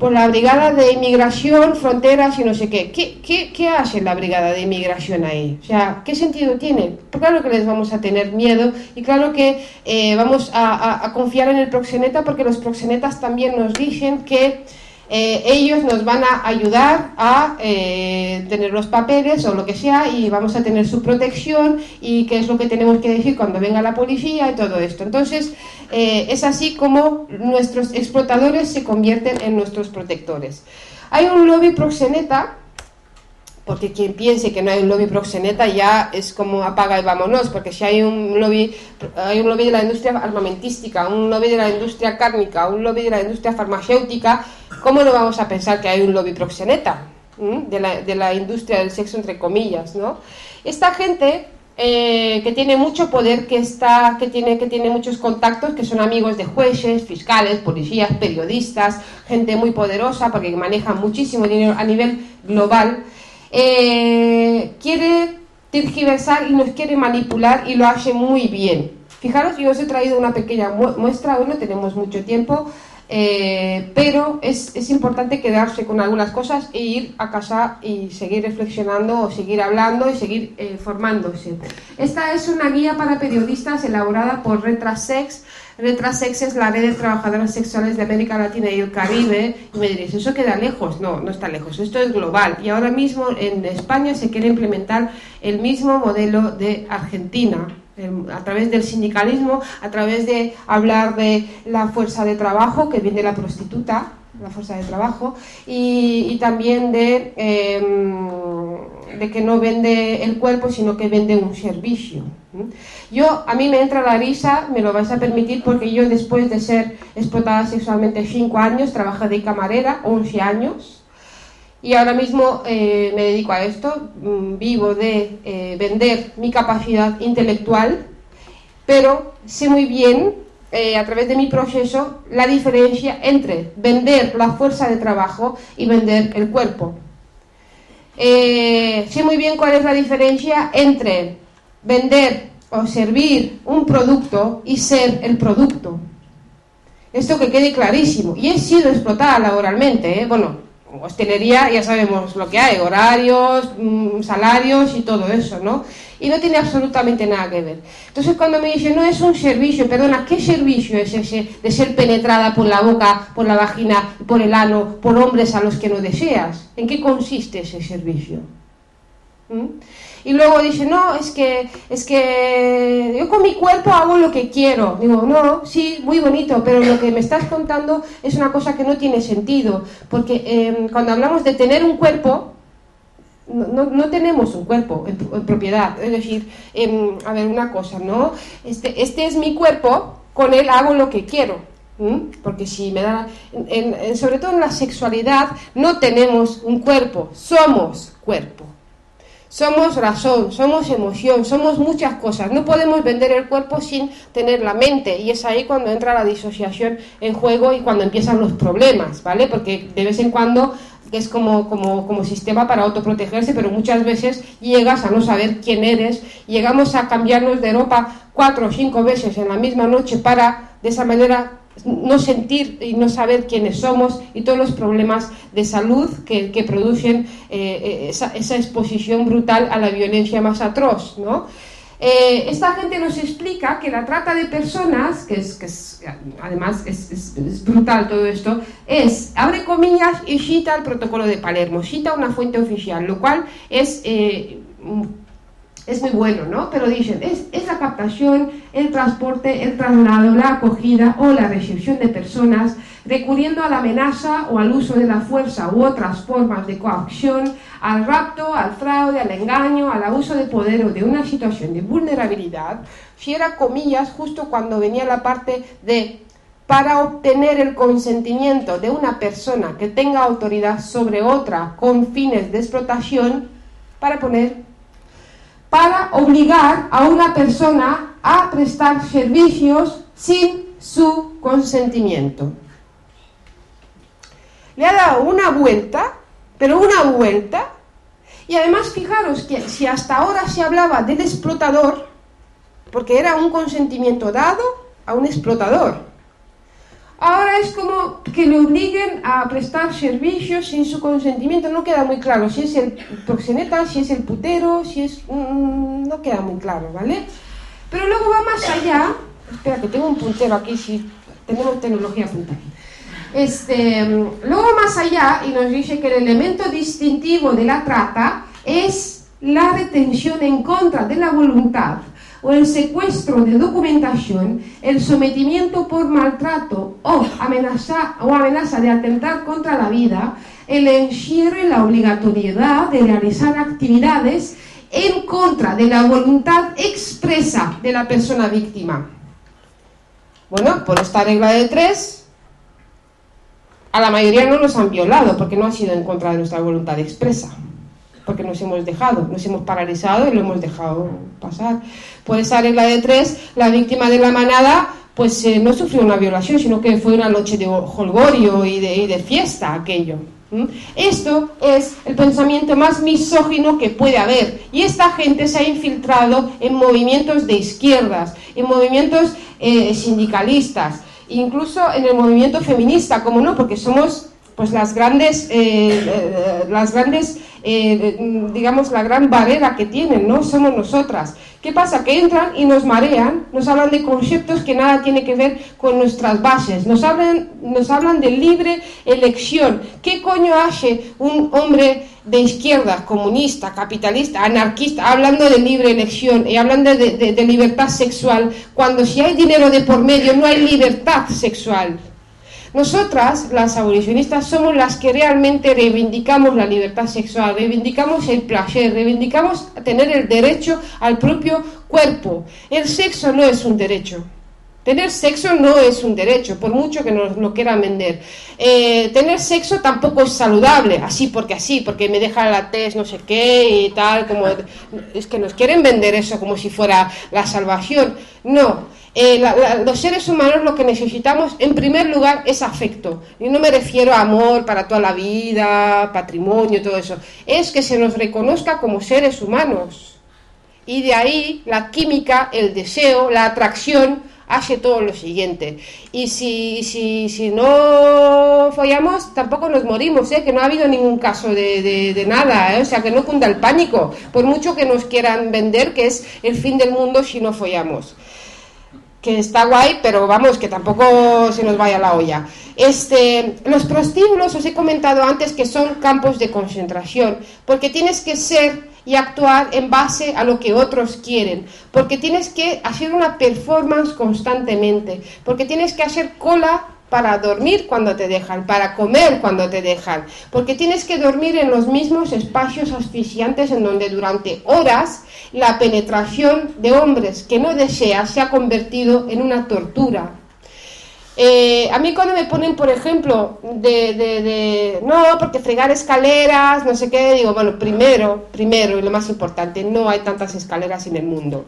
Por la Brigada de Inmigración, Fronteras y no sé qué. ¿Qué, qué. qué hace la Brigada de Inmigración ahí? O sea, ¿qué sentido tiene? Pues claro que les vamos a tener miedo y claro que eh, vamos a confiar en el proxeneta porque los proxenetas también nos dicen que eh, ellos nos van a ayudar a eh, tener los papeles o lo que sea y vamos a tener su protección y qué es lo que tenemos que decir cuando venga la policía y todo esto. Entonces, eh, es así como nuestros explotadores se convierten en nuestros protectores. Hay un lobby proxeneta porque quien piense que no hay un lobby proxeneta ya es como apaga y vámonos, porque si hay un lobby, hay un lobby de la industria armamentística, un lobby de la industria cárnica, un lobby de la industria farmacéutica, ¿cómo no vamos a pensar que hay un lobby proxeneta de la, industria del sexo entre comillas, ¿no? Esta gente eh, que tiene mucho poder, que está, que tiene, que tiene muchos contactos, que son amigos de jueces, fiscales, policías, periodistas, gente muy poderosa, porque maneja muchísimo dinero a nivel global eh, quiere tergiversar y nos quiere manipular y lo hace muy bien. Fijaros, yo os he traído una pequeña muestra, hoy no tenemos mucho tiempo, eh, pero es, es, importante quedarse con algunas cosas e ir a casa y seguir reflexionando o seguir hablando y seguir eh, formándose. Esta es una guía para periodistas elaborada por Retrasex. Retrasex es la red de trabajadoras sexuales de América Latina y el Caribe. Y me diréis, ¿eso queda lejos? No, no está lejos. Esto es global. Y ahora mismo en España se quiere implementar el mismo modelo de Argentina a través del sindicalismo, a través de hablar de la fuerza de trabajo que viene la prostituta, la fuerza de trabajo, y, también de, eh, de que no vende el cuerpo, sino que vende un servicio. Yo, a mí me entra la risa, me lo vais a permitir, porque yo después de ser explotada sexualmente 5 años, trabajé de camarera 11 años, y ahora mismo eh, me dedico a esto, mm, vivo de eh, vender mi capacidad intelectual, pero sé muy bien, eh, a través de mi proceso, la diferencia entre vender la fuerza de trabajo y vender el cuerpo. sé muy bien cuál es la diferencia entre vender o servir un producto y ser el producto. Esto que quede clarísimo. Y he sido explotada laboralmente, bueno, hostelería ya sabemos lo que hay, horarios, mm, salarios y todo eso, ¿no? Y no tiene absolutamente nada que ver. Entonces cuando me dicen, no es un servicio, perdona, ¿qué servicio es ese de ser penetrada por la boca, por la vagina, por el ano, por hombres a los que no deseas? ¿En qué consiste ese servicio? ¿Mm? Y luego dice, no, es que, es que yo con mi cuerpo hago lo que quiero. Digo, no, sí, muy bonito, pero lo que me estás contando es una cosa que no tiene sentido. Porque em, cuando hablamos de tener un cuerpo, no, no, tenemos un cuerpo en, propiedad. Es decir, em, a ver, una cosa, ¿no? Este, este es mi cuerpo, con él hago lo que quiero. Porque si me da, sobre todo en la sexualidad, no tenemos un cuerpo, somos cuerpo. Somos razón, somos emoción, somos muchas cosas. No podemos vender el cuerpo sin tener la mente y es ahí cuando entra la disociación en juego y cuando empiezan los problemas, ¿vale? Porque de vez en cuando es como, como, como sistema para autoprotegerse, pero muchas veces llegas a no saber quién eres, llegamos a cambiarnos de ropa cuatro o cinco veces en la misma noche para de esa manera no sentir y no saber quiénes somos y todos los problemas de salud que, producen eh, eh, esa, exposición brutal a la violencia más atroz. ¿no? Eh, esta gente nos explica que la trata de personas, que es, que además es, brutal todo esto, es, abre comillas y cita el protocolo de Palermo, cita una fuente oficial, lo cual es es muy bueno, ¿no? Pero dicen, es, es, la captación, el transporte, el traslado, la acogida o la recepción de personas, recurriendo a la amenaza o al uso de la fuerza u otras formas de coacción, al rapto, al fraude, al engaño, al abuso de poder o de una situación de vulnerabilidad, si era comillas justo cuando venía la parte de para obtener el consentimiento de una persona que tenga autoridad sobre otra con fines de explotación, para poner para obligar a una persona a prestar servicios sin su consentimiento. Le ha dado una vuelta, pero una vuelta, y además fijaros que si hasta ahora se hablaba del explotador, porque era un consentimiento dado a un explotador, Ahora es como que le obliguen a prestar servicios sin su consentimiento. No queda muy claro si es el proxeneta, si es el putero, si es... Mm, no queda muy claro, ¿vale? Pero luego va más allá. Espera, que tengo un puntero aquí, si tenemos tecnología punta aquí. Este, luego más allá y nos dice que el elemento distintivo de la trata es la retención en contra de la voluntad o el secuestro de documentación, el sometimiento por maltrato o amenaza, o amenaza de atentar contra la vida, el encierro y la obligatoriedad de realizar actividades en contra de la voluntad expresa de la persona víctima. Bueno, por esta regla de tres, a la mayoría no nos han violado porque no ha sido en contra de nuestra voluntad expresa porque nos hemos dejado, nos hemos paralizado y lo hemos dejado pasar. Por esa regla de tres, la víctima de la manada pues eh, no sufrió una violación, sino que fue una noche de holgorio y de, de fiesta aquello. Esto es el pensamiento más misógino que puede haber. Y esta gente se ha infiltrado en movimientos de izquierdas, en movimientos eh, sindicalistas, incluso en el movimiento feminista, como no, porque somos pues las grandes, eh, las grandes eh, digamos, la gran barrera que tienen, ¿no? Somos nosotras. ¿Qué pasa? Que entran y nos marean, nos hablan de conceptos que nada tiene que ver con nuestras bases, nos hablan, nos hablan de libre elección. ¿Qué coño hace un hombre de izquierda, comunista, capitalista, anarquista, hablando de libre elección y hablando de, de libertad sexual, cuando si hay dinero de por medio no hay libertad sexual? Nosotras, las abolicionistas, somos las que realmente reivindicamos la libertad sexual, reivindicamos el placer, reivindicamos tener el derecho al propio cuerpo. El sexo no es un derecho. Tener sexo no es un derecho, por mucho que nos lo quieran vender. Eh, tener sexo tampoco es saludable, así porque así, porque me deja la test no sé qué y tal, como es que nos quieren vender eso como si fuera la salvación. No, eh, los seres humanos lo que necesitamos en primer lugar es afecto. Y no me refiero a amor para toda la vida, patrimonio, todo eso. Es que se nos reconozca como seres humanos. Y de ahí la química, el deseo, la atracción hace todo lo siguiente. Y si, si, si no follamos, tampoco nos morimos, ¿eh? que no ha habido ningún caso de, de, de nada, ¿eh? o sea, que no cunda el pánico, por mucho que nos quieran vender que es el fin del mundo si no follamos que está guay, pero vamos, que tampoco se nos vaya la olla. Este, los prostíbulos, os he comentado antes que son campos de concentración, porque tienes que ser y actuar en base a lo que otros quieren, porque tienes que hacer una performance constantemente, porque tienes que hacer cola para dormir cuando te dejan, para comer cuando te dejan, porque tienes que dormir en los mismos espacios asfixiantes en donde durante horas la penetración de hombres que no deseas se ha convertido en una tortura. Eh, a mí cuando me ponen, por ejemplo, de, de, de, no, porque fregar escaleras, no sé qué, digo, bueno, primero, primero y lo más importante, no hay tantas escaleras en el mundo.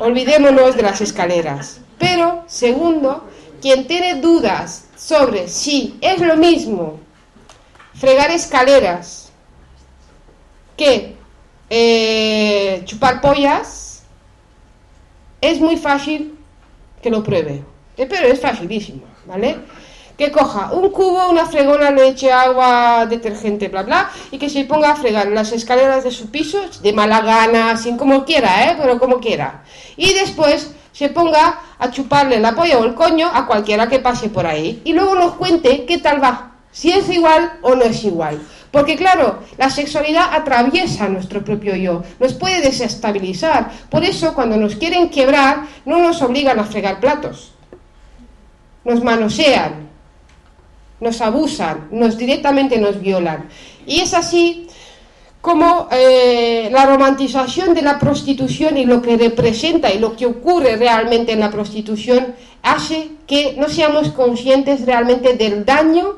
Olvidémonos de las escaleras. Pero, segundo, quien tiene dudas sobre si es lo mismo fregar escaleras que eh, chupar pollas, es muy fácil que lo pruebe. Eh, pero es facilísimo, ¿vale? Que coja un cubo, una fregona, leche, agua, detergente, bla, bla, y que se ponga a fregar las escaleras de su piso, de mala gana, sin como quiera, ¿eh? Pero como quiera. Y después se ponga a chuparle la polla o el coño a cualquiera que pase por ahí. Y luego nos cuente qué tal va, si es igual o no es igual. Porque claro, la sexualidad atraviesa nuestro propio yo, nos puede desestabilizar. Por eso cuando nos quieren quebrar, no nos obligan a fregar platos. Nos manosean, nos abusan, nos directamente nos violan. Y es así como eh, la romantización de la prostitución y lo que representa y lo que ocurre realmente en la prostitución hace que no seamos conscientes realmente del daño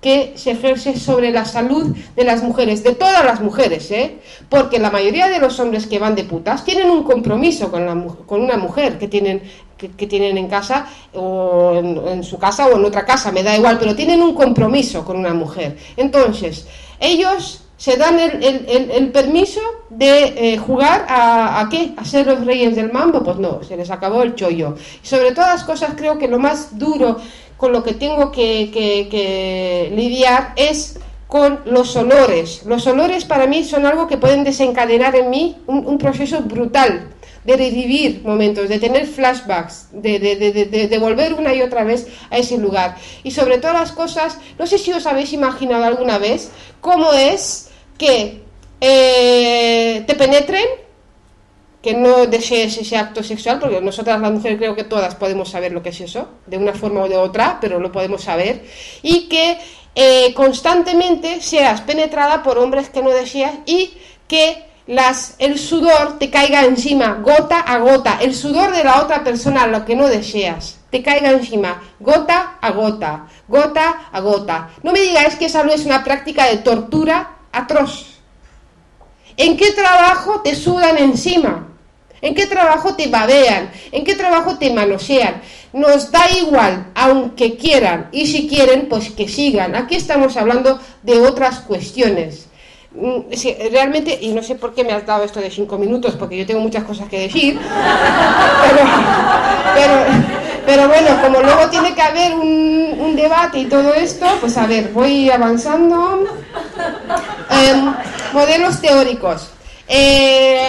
que se ejerce sobre la salud de las mujeres, de todas las mujeres, ¿eh? porque la mayoría de los hombres que van de putas tienen un compromiso con, la, con una mujer que tienen, que, tienen en casa o en, su casa o en otra casa, me da igual, pero tienen un compromiso con una mujer. Entonces, ellos se dan el, el, el permiso de eh, jugar a, qué, a ser los reyes del mambo, pues no, se les acabó el chollo. Y sobre todas las cosas creo que lo más duro con lo que tengo que, que, que lidiar es con los olores. Los olores para mí son algo que pueden desencadenar en mí un, un proceso brutal de revivir momentos, de tener flashbacks, de, de, de, de, volver una y otra vez a ese lugar. Y sobre todas las cosas, no sé si os habéis imaginado alguna vez cómo es que eh, te penetren, que no desees ese acto sexual, porque nosotras las mujeres creo que todas podemos saber lo que es eso, de una forma o de otra, pero lo podemos saber, y que eh, constantemente seas penetrada por hombres que no deseas y que el sudor te caiga encima, gota a gota, el sudor de la otra persona, lo que no deseas, te caiga encima, gota a gota, gota a gota. No me digáis que esa no es una práctica de tortura atroz. ¿En qué trabajo te sudan encima? ¿En qué trabajo te babean? ¿En qué trabajo te manosean? Nos da igual, aunque quieran, y si quieren, pues que sigan. Aquí estamos hablando de otras cuestiones. Mm, realmente, y no sé por qué me has dado esto de cinco minutos, porque yo tengo muchas cosas que decir, pero, bueno, como luego tiene que haber un, un, debate y todo esto, pues a ver, voy avanzando. Eh, modelos teóricos. Eh,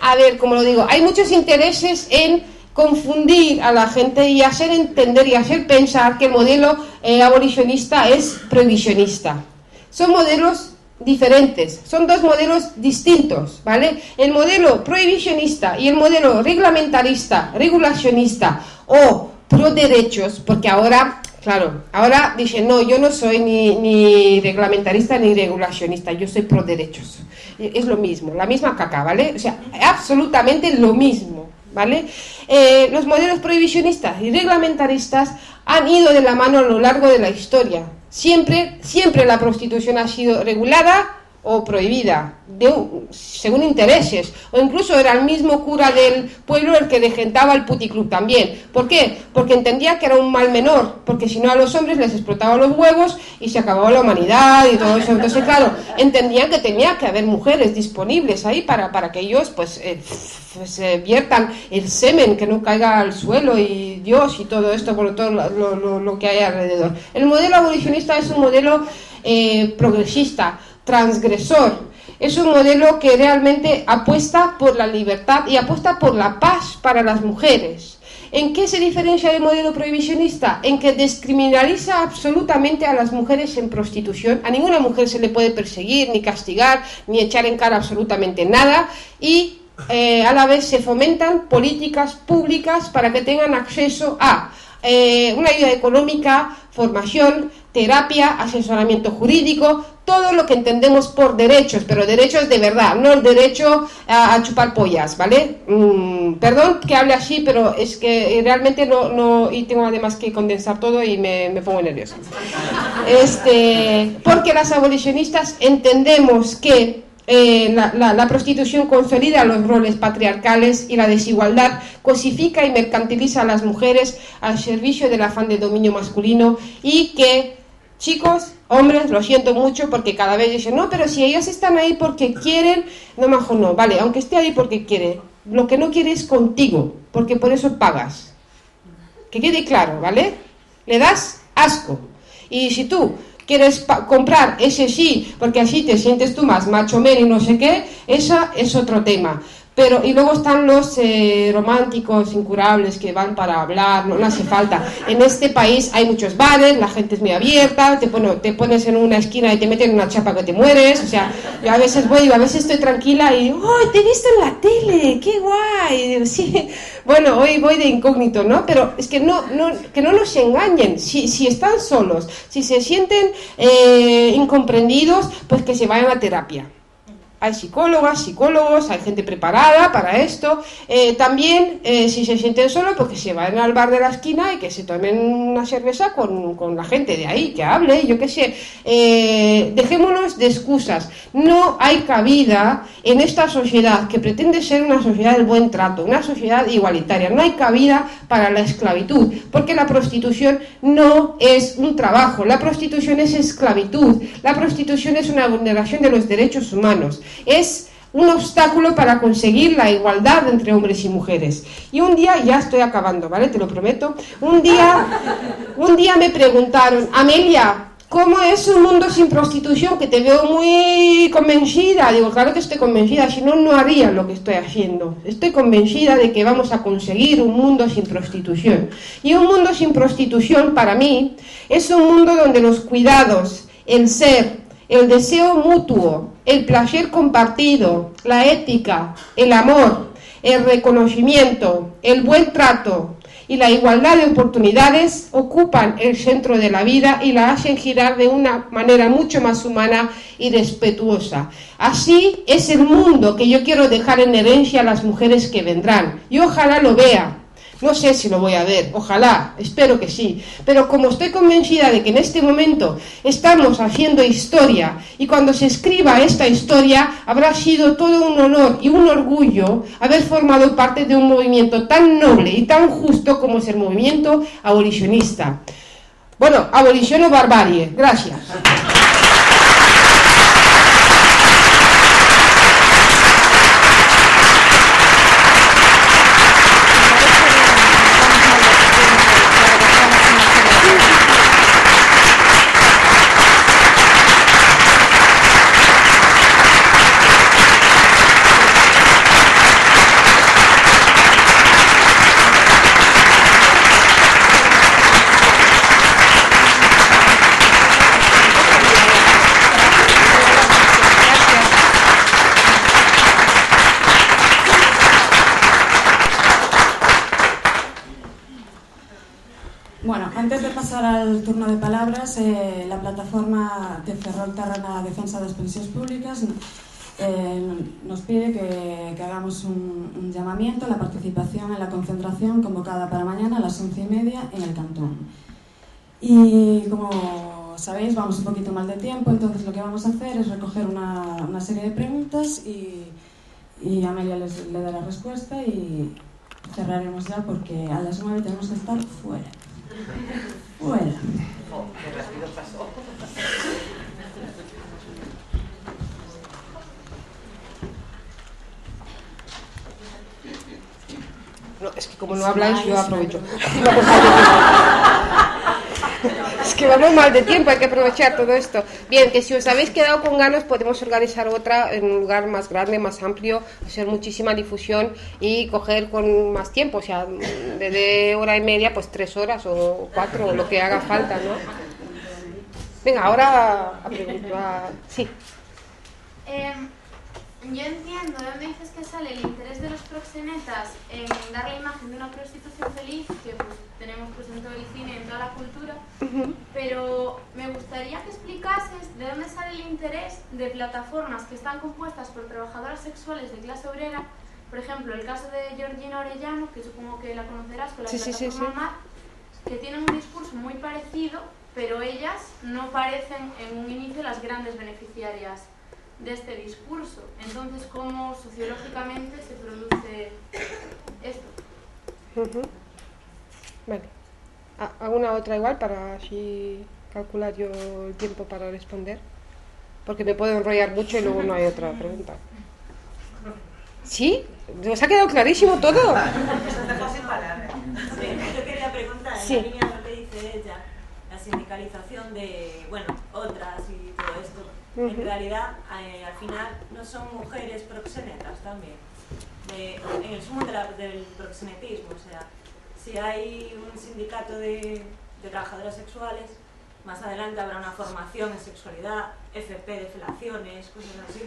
a ver, como lo digo, hay muchos intereses en confundir a la gente y hacer entender y hacer pensar que el modelo eh, abolicionista es prohibicionista. Son modelos diferentes, son dos modelos distintos, ¿vale? El modelo prohibicionista y el modelo reglamentarista, regulacionista o pro derechos, porque ahora, claro, ahora dicen, no, yo no soy ni, ni reglamentarista ni regulacionista, yo soy pro derechos. Es lo mismo, la misma caca, ¿vale? O sea, absolutamente lo mismo, ¿vale? Eh, los modelos prohibicionistas y reglamentaristas han ido de la mano a lo largo de la historia. Siempre, siempre la prostitución ha sido regulada o prohibida, de, según intereses, o incluso era el mismo cura del pueblo el que regentaba el puticlub también. ¿Por qué? Porque entendía que era un mal menor, porque si no a los hombres les explotaba los huevos y se acababa la humanidad y todo eso. Entonces, claro, entendían que tenía que haber mujeres disponibles ahí para, para que ellos pues, eh, pues eh, viertan el semen, que no caiga al suelo y Dios y todo esto, por todo lo, lo, lo que hay alrededor. El modelo abolicionista es un modelo eh, progresista, transgresor. Es un modelo que realmente apuesta por la libertad y apuesta por la paz para las mujeres. ¿En qué se diferencia del modelo prohibicionista? En que descriminaliza absolutamente a las mujeres en prostitución. A ninguna mujer se le puede perseguir, ni castigar, ni echar en cara absolutamente nada. Y eh, a la vez se fomentan políticas públicas para que tengan acceso a eh, una ayuda económica, formación, terapia, asesoramiento jurídico, todo lo que entendemos por derechos, pero derechos de verdad, no el derecho a, chupar pollas, ¿vale? Mm, perdón que hable así, pero es que realmente no, no y tengo además que condensar todo y me, pongo nerviosa. Este, porque las abolicionistas entendemos que eh, la, la, prostitución consolida los roles patriarcales y la desigualdad cosifica y mercantiliza a las mujeres al servicio del afán de dominio masculino y que, chicos, hombres, lo siento mucho porque cada vez dicen, no, pero si ellas están ahí porque quieren, no, mejor no, vale, aunque esté ahí porque quiere, lo que no quiere es contigo, porque por eso pagas. Que quede claro, ¿vale? Le das asco. Y si tú quieres comprar ese sí, porque así te sientes tú más macho men y no sé qué, esa es otro tema. Pero, y luego están los eh, románticos incurables que van para hablar, no, hace falta. En este país hay muchos bares, la gente es muy abierta, te, te pones en una esquina y te meten una chapa que te mueres. O sea, yo a veces voy, a veces estoy tranquila y, ¡oh, te he visto en la tele! ¡Qué guay! Bueno, hoy voy de incógnito, ¿no? Pero es que no, no, que no nos engañen. Si, si están solos, si se sienten eh, incomprendidos, pues que se vayan a terapia hay psicólogas, psicólogos, hay gente preparada para esto. Eh, también, eh, si se sienten solos, pues que se vayan al bar de la esquina y que se tomen una cerveza con, con la gente de ahí, que hable, yo qué sé. Eh, dejémonos de excusas. No hay cabida en esta sociedad que pretende ser una sociedad del buen trato, una sociedad igualitaria. No hay cabida para la esclavitud, porque la prostitución no es un trabajo, la prostitución es esclavitud, la prostitución es una vulneración de los derechos humanos es un obstáculo para conseguir la igualdad entre hombres y mujeres. Y un día, ya estoy acabando, ¿vale? Te lo prometo. Un día, un día me preguntaron, Amelia, ¿cómo es un mundo sin prostitución? Que te veo muy convencida. Digo, claro que estoy convencida, si no, no haría lo que estoy haciendo. Estoy convencida de que vamos a conseguir un mundo sin prostitución. Y un mundo sin prostitución, para mí, es un mundo donde los cuidados, el ser, el deseo mutuo, el placer compartido, la ética, el amor, el reconocimiento, el buen trato y la igualdad de oportunidades ocupan el centro de la vida y la hacen girar de una manera mucho más humana y respetuosa. Así es el mundo que yo quiero dejar en herencia a las mujeres que vendrán. Y ojalá lo vea no sé si lo voy a ver, ojalá, espero que sí. Pero como estoy convencida de que en este momento estamos haciendo historia y cuando se escriba esta historia habrá sido todo un honor y un orgullo haber formado parte de un movimiento tan noble y tan justo como es el movimiento abolicionista. Bueno, abolición o barbarie. Gracias. Al turno de palabras, eh, la plataforma de Ferrol Tarrana Defensa de las Pensiones Públicas eh, nos pide que, hagamos un, llamamiento a la participación en la concentración convocada para mañana a las once y media en el Cantón. Y como sabéis, vamos un poquito mal de tiempo, entonces lo que vamos a hacer es recoger una, serie de preguntas y, Amelia les, le da la respuesta y cerraremos ya porque a las 9 tenemos que estar fuera. Pasó. No, es que como no habláis, yo aprovecho. Que vamos mal de tiempo, hay que aprovechar todo esto. Bien, que si os habéis quedado con ganas, podemos organizar otra en un lugar más grande, más amplio, hacer muchísima difusión y coger con más tiempo, o sea, de hora y media, pues tres horas o cuatro, o lo que haga falta, ¿no? Venga, ahora a preguntar. Sí. Eh, yo entiendo de dónde dices que sale el interés de los proxenetas en dar la imagen de una prostitución feliz, que pues, tenemos pues, en todo el cine y en toda la cultura, pero me gustaría que explicases de dónde sale el interés de plataformas que están compuestas por trabajadoras sexuales de clase obrera, por ejemplo, el caso de Georgina Orellano, que supongo que la conocerás con la Sí, sí, sí, plataforma sí. MAR, que tienen un discurso muy parecido, pero ellas no parecen en un inicio las grandes beneficiarias de este discurso. Entonces, ¿cómo sociológicamente se produce esto? Vale. ¿Ha- ¿Alguna otra igual para así calcular yo el tiempo para responder? Porque me puedo enrollar mucho y luego no hay otra pregunta. ¿Sí? ¿Os ha quedado clarísimo todo? Yo quería preguntar, Sí. en la línea de lo que dice ella, la sindicalización de, bueno, otras Ujú. en realidad, eh, al final, no son mujeres proxenetas también, de- en el sumo de la- del proxenetismo, o sea, si hay un sindicato de, de trabajadoras sexuales, más adelante habrá una formación en sexualidad, FP de felaciones, cosas así.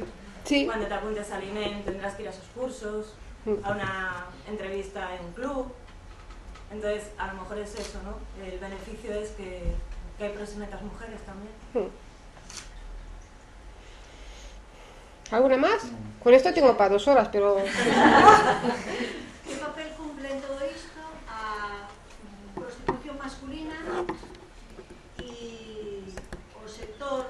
Sí. Cuando te apuntes al INEM tendrás que ir a esos cursos, Mm. a una entrevista en un club. Entonces, a lo mejor es eso, ¿no? El beneficio es que, que hay proxenetas mujeres también. ¿Alguna más? Con esto tengo para dos horas, pero... Que papel cumple en todo isto a prostitución masculina e o sector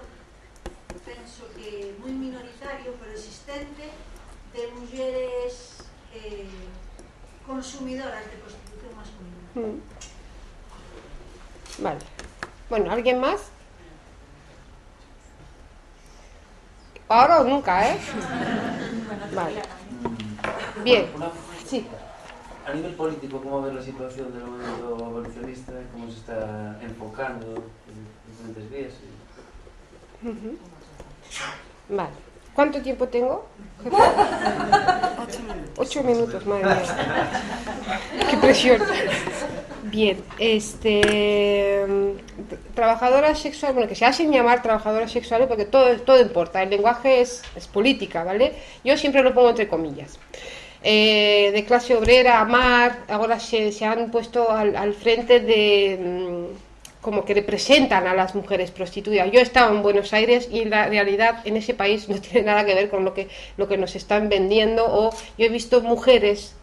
penso que moi minoritario pero existente de mulleres eh, consumidoras de prostitución masculina. Mm. Vale. Bueno, ¿alguien más? Ahora o nunca, ¿eh? Vale. Bien. Sí. A nivel político, ¿cómo ves la situación del movimiento abolicionista? ¿Cómo se está enfocando en diferentes vías? Vale. ¿Cuánto tiempo tengo? jefe? Ocho minutos, madre mía. Qué presión. Bien, este trabajadoras sexuales, bueno, que se hacen llamar trabajadoras sexuales porque todo, todo importa, el lenguaje es, es política, ¿vale? Yo siempre lo pongo entre comillas. Eh, de clase obrera, amar, ahora se, se han puesto al, al frente de mm, como que representan a las mujeres prostituidas. Yo he estado en Buenos Aires y la realidad en ese país no tiene nada que ver con lo que, lo que nos están vendiendo o yo he visto mujeres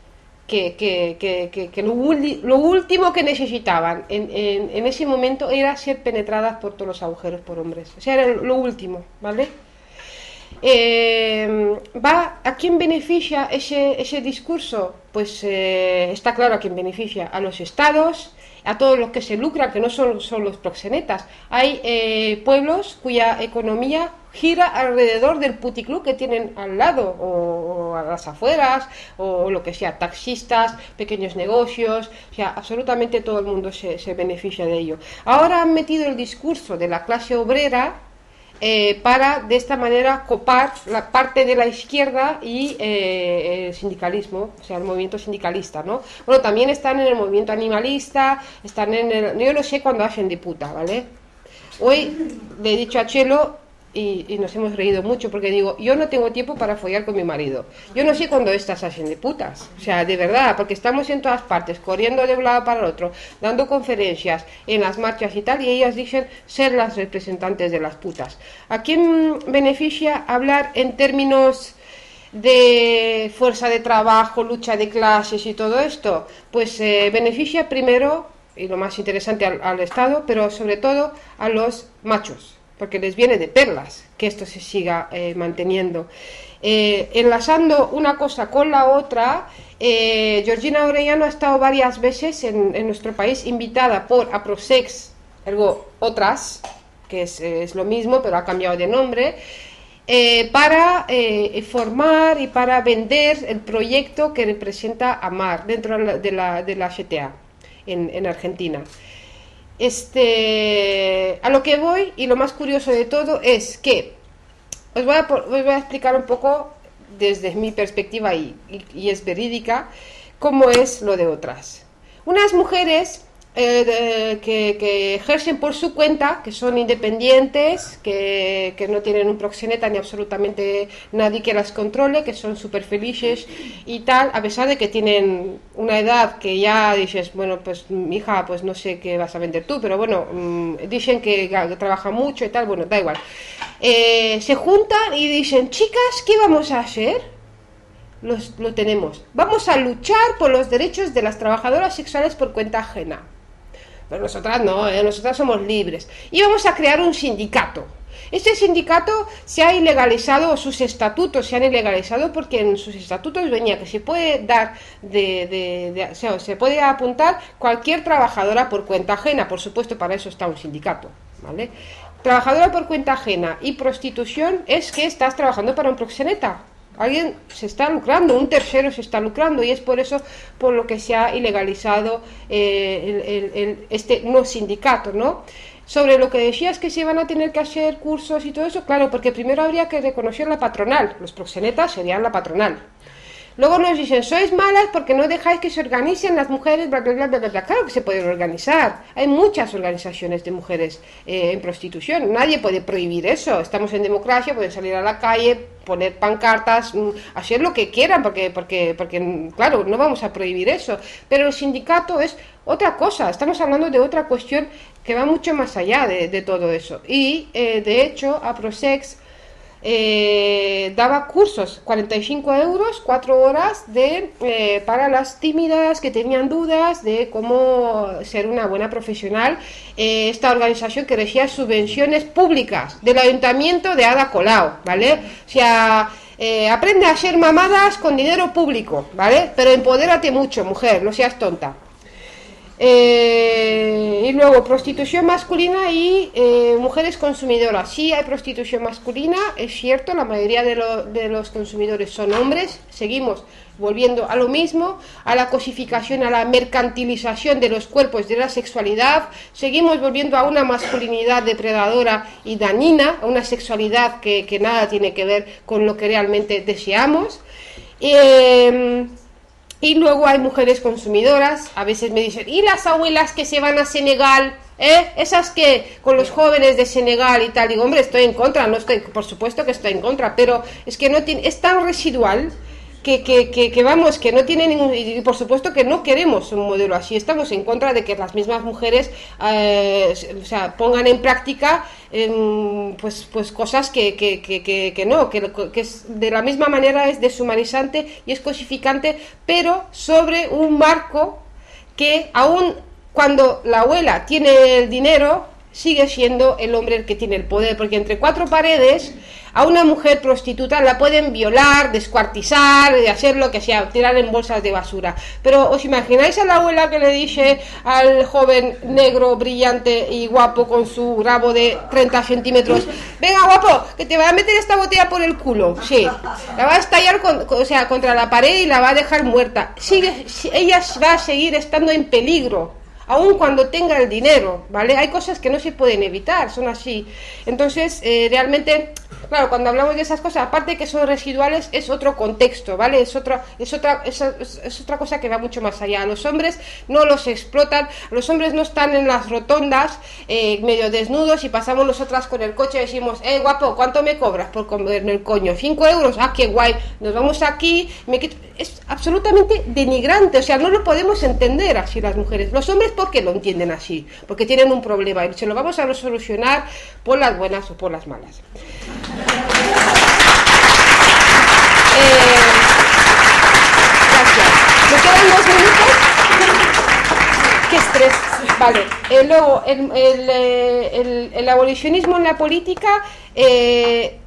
que, que, que, lo, último que necesitaban en, en, en ese momento era ser penetradas por todos los agujeros por hombres. O sea, era lo último, ¿vale? Eh, ¿va ¿A quién beneficia ese, ese discurso? Pues eh, está claro a quién beneficia, a los estados, a todos los que se lucran, que no son, son los proxenetas. Hay eh, pueblos cuya economía gira alrededor del puticlub que tienen al lado, o, a las afueras, o lo que sea, taxistas, pequeños negocios, o sea, absolutamente todo el mundo se beneficia de ello. Ahora han metido el discurso de la clase obrera eh, para de esta manera copar la parte de la izquierda y eh, el sindicalismo, o sea, el movimiento sindicalista, ¿no? Bueno, también están en el movimiento animalista, están en el... Yo lo sé cuando hacen de puta, ¿vale? Hoy le he dicho a Chelo y, y nos hemos reído mucho porque digo, yo no tengo tiempo para follar con mi marido. Yo no sé cuándo estas hacen de putas. O sea, de verdad, porque estamos en todas partes, corriendo de un lado para el otro, dando conferencias en las marchas y tal, y ellas dicen ser las representantes de las putas. ¿A quién beneficia hablar en términos de fuerza de trabajo, lucha de clases y todo esto? Pues eh, beneficia primero y lo más interesante al, al Estado, pero sobre todo a los machos, porque les viene de perlas que esto se siga eh, manteniendo. Eh, enlazando una cosa con la otra, eh, Georgina Orellano ha estado varias veces en, nuestro país invitada por APROSEX, ergo otras, que es, lo mismo, pero ha cambiado de nombre, eh, para eh, formar y para vender el proyecto que representa AMAR dentro de la, de la, en, en Argentina. Este, a lo que voy y lo más curioso de todo es que os voy a, explicar un poco desde mi perspectiva y, y- y es verídica cómo es lo de otras. Unas mujeres eh, que, ejercen por su cuenta, que son independientes, que, que no tienen un proxeneta ni absolutamente nadie que las controle, que son súper felices y tal, a pesar de que tienen una edad que ya dices, bueno, pues hija, pues no sé qué vas a vender tú, pero bueno, mm, dicen que trabaja mucho y tal, bueno, da igual. Eh, se juntan y dicen, chicas, ¿qué vamos a hacer? Los, lo tenemos. Vamos a luchar por los derechos de las trabajadoras sexuales por cuenta ajena. Pero nosotras no, ¿eh? nosotras somos libres. Y vamos a crear un sindicato. Este sindicato se ha ilegalizado, sus estatutos se han ilegalizado porque en sus estatutos venía que se puede dar de, de- o se puede apuntar cualquier trabajadora por cuenta ajena, por supuesto para eso está un sindicato, ¿vale? Trabajadora por cuenta ajena y prostitución es que estás trabajando para un proxeneta. Alguien se está lucrando, un tercero se está lucrando y es por eso por lo que se ha ilegalizado eh, el- este no sindicato, ¿no? Sobre lo que decías que se van a tener que hacer cursos y todo eso, claro, porque primero habría que reconocer la patronal, los proxenetas serían la patronal. Luego nos dicen, sois malas porque no dejáis que se organicen las mujeres, bla, bla, bla, bla, bla. Claro que se pueden organizar. Hay muchas organizaciones de mujeres eh, en prostitución. Nadie puede prohibir eso. Estamos en democracia, pueden salir a la calle, poner pancartas, mm, hacer lo que quieran, porque, porque, porque, mm, claro, no vamos a prohibir eso. Pero el sindicato es otra cosa. Estamos hablando de otra cuestión que va mucho más allá de, todo eso. Y, eh, de hecho, a Prosex eh, daba cursos, 45 euros, 4 horas de, eh, para las tímidas que tenían dudas de cómo ser una buena profesional. Eh, esta organización que recibía subvenciones públicas del ayuntamiento de Ada Colau, ¿vale? O sea, eh, aprende a hacer mamadas con dinero público, ¿vale? Pero empodérate mucho, mujer, no seas tonta. Eh, y luego prostitución masculina y eh, mujeres consumidoras. Sí hay prostitución masculina, es cierto, la mayoría de, lo- de los consumidores son hombres. Seguimos volviendo a lo mismo, a la cosificación, a la mercantilización de los cuerpos, de la sexualidad. Seguimos volviendo a una masculinidad depredadora y dañina, a una sexualidad que, que nada tiene que ver con lo que realmente deseamos. Eh, y luego hay mujeres consumidoras, a veces me dicen, ¿y las abuelas que se van a Senegal? ¿Eh? Esas que con los jóvenes de Senegal y tal, digo, hombre, estoy en contra, no estoy, por supuesto que estoy en contra, pero es que no tiene, es tan residual que, que, que, que vamos, que no tiene ningún, y por supuesto que no queremos un modelo así, estamos en contra de que las mismas mujeres eh, o sea, pongan en práctica em, pues, pues cosas que, que, no, que es, de la misma manera es deshumanizante y es cosificante, pero sobre un marco que aún cuando la abuela tiene el dinero, sigue siendo el hombre el que tiene el poder, porque entre cuatro paredes a una mujer prostituta la pueden violar, descuartizar, hacer lo que sea, tirar en bolsas de basura. Pero os imagináis a la abuela que le dice al joven negro, brillante y guapo con su rabo de 30 centímetros, venga guapo, que te va a meter esta botella por el culo. Sí, la va a estallar con- o sea, contra la pared y la va a dejar muerta. Sigue, si- ella va a seguir estando en peligro aun cuando tenga el dinero, ¿vale? Hay cosas que no se pueden evitar, son así. Entonces, eh, realmente, claro, cuando hablamos de esas cosas, aparte que son residuales, es otro contexto, ¿vale? Es otra, es otra, es, otra cosa que va mucho más allá. Los hombres no los explotan, los hombres no están en las rotondas eh, medio desnudos y pasamos nosotras con el coche y decimos, eh, guapo, ¿cuánto me cobras por comerme el coño? ¿Cinco euros? Ah, qué guay. Nos vamos aquí, me quito... Es absolutamente denigrante, o sea, no lo podemos entender así las mujeres. Los hombres, ¿por qué lo entienden así? Porque tienen un problema y se lo vamos a solucionar por las buenas o por las malas. Eh, gracias. ¿Me quedan dos minutos? ¡Qué estrés! Vale, luego eh, el abolicionismo en la política, eh,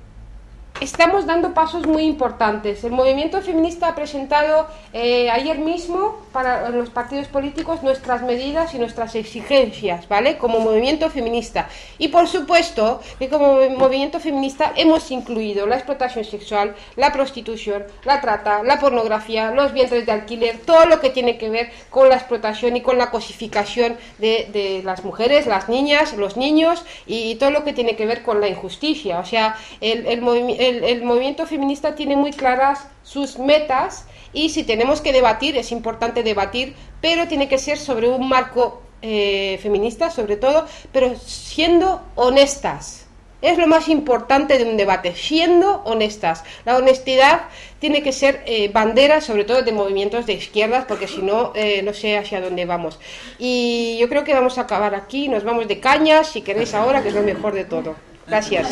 estamos dando pasos muy importantes. El movimiento feminista ha presentado eh, ayer mismo para los partidos políticos nuestras medidas y nuestras exigencias, ¿vale? Como movimiento feminista. Y por supuesto que como movimiento feminista hemos incluido la explotación sexual, la prostitución, la trata, la pornografía, los vientres de alquiler, todo lo que tiene que ver con la explotación y con la cosificación de, las mujeres, las niñas, los niños y todo lo que tiene que ver con la injusticia. O sea, el, el movi- el- el movimiento feminista tiene muy claras sus metas y si tenemos que debatir, es importante debatir, pero tiene que ser sobre un marco eh, feminista, sobre todo, pero siendo honestas. Es lo más importante de un debate, siendo honestas. La honestidad tiene que ser eh, bandera, sobre todo de movimientos de izquierdas, porque si no, eh, no sé hacia dónde vamos. Y yo creo que vamos a acabar aquí, nos vamos de cañas, si queréis ahora, que es lo mejor de todo. Gracias.